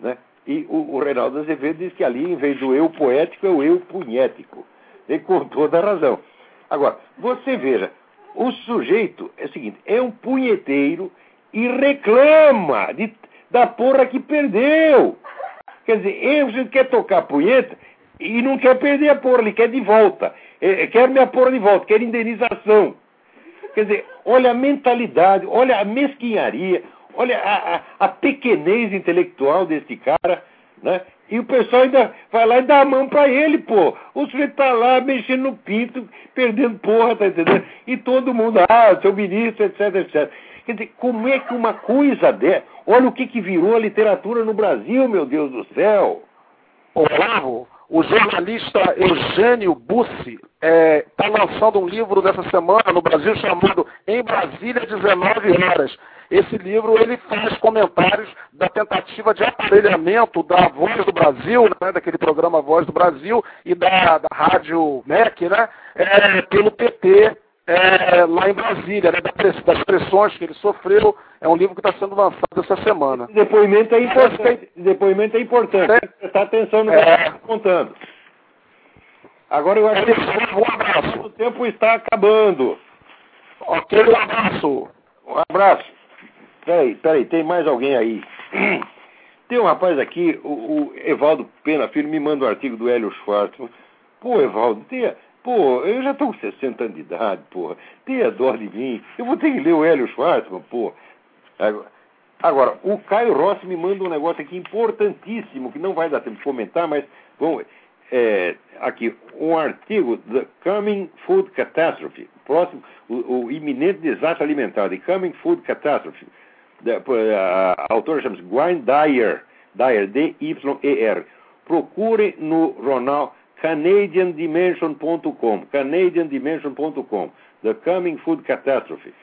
Né? E o, o Reinaldo Azevedo diz que ali, em vez do eu poético, é o eu punhético. E com toda a razão. Agora, você veja, o sujeito é o seguinte, é um punheteiro e reclama de, da porra que perdeu. Quer dizer, ele quer tocar punheta e não quer perder a porra, ele quer de volta. É, quer minha porra de volta, quer indenização. Quer dizer, olha a mentalidade, olha a mesquinharia, olha a, a, a pequenez intelectual desse cara, né? E o pessoal ainda vai lá e dá a mão pra ele, pô. O sujeito tá lá mexendo no pinto, perdendo porra, tá entendendo? E todo mundo, ah, seu ministro, etc, etc. Quer dizer, como é que uma coisa dessa... Olha o que, que virou a literatura no Brasil, meu Deus do céu. Olavo, o jornalista Eugênio Bussi está lançando um livro nessa semana no Brasil chamado Em Brasília, 19 Horas. Esse livro ele faz comentários da tentativa de aparelhamento da Voz do Brasil, né, daquele programa Voz do Brasil, e da, da Rádio MEC, né, é, pelo PT é, lá em Brasília, né, das pressões que ele sofreu. É um livro que está sendo lançado essa semana. Esse depoimento é importante. Esse depoimento é importante. Tem que prestar atenção no que É. estou contando. Agora eu acho que Um abraço. o tempo está acabando. Ok, um abraço. Um abraço. Peraí, peraí, tem mais alguém aí. Tem um rapaz aqui, o, o Evaldo Pena Filho, me manda um artigo do Hélio Schwartzman. Pô, Evaldo, tenha, pô, eu já estou com 60 anos de idade, porra. Tenha dó de mim. Eu vou ter que ler o Hélio Schwartzman, pô. Agora, o Caio Rossi me manda um negócio aqui importantíssimo, que não vai dar tempo de comentar, mas vamos, é, aqui, um artigo, The Coming Food Catastrophe, próximo, o, o iminente desastre alimentar, The Coming Food Catastrophe. Da, a, a autora chama-se Gwen Dyer, Dyer, D-Y-E-R. Procure no jornal canadiandimension.com, canadiandimension.com, The Coming Food Catastrophe.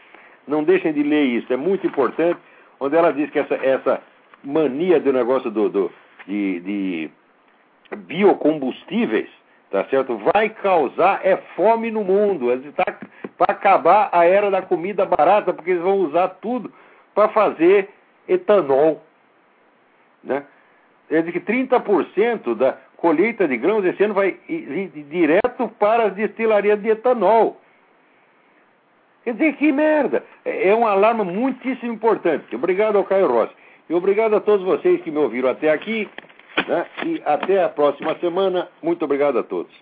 Não deixem de ler isso, é muito importante, onde ela diz que essa, essa mania do negócio do, do de, de biocombustíveis, tá certo? Vai causar é fome no mundo. Tá, vai acabar a era da comida barata, porque eles vão usar tudo para fazer etanol. Né? Quer dizer que 30% da colheita de grãos esse ano vai ir direto para as destilarias de etanol. Quer dizer, que merda! É, é um alarme muitíssimo importante. Obrigado ao Caio Rossi. E obrigado a todos vocês que me ouviram até aqui. Né? E até a próxima semana. Muito obrigado a todos.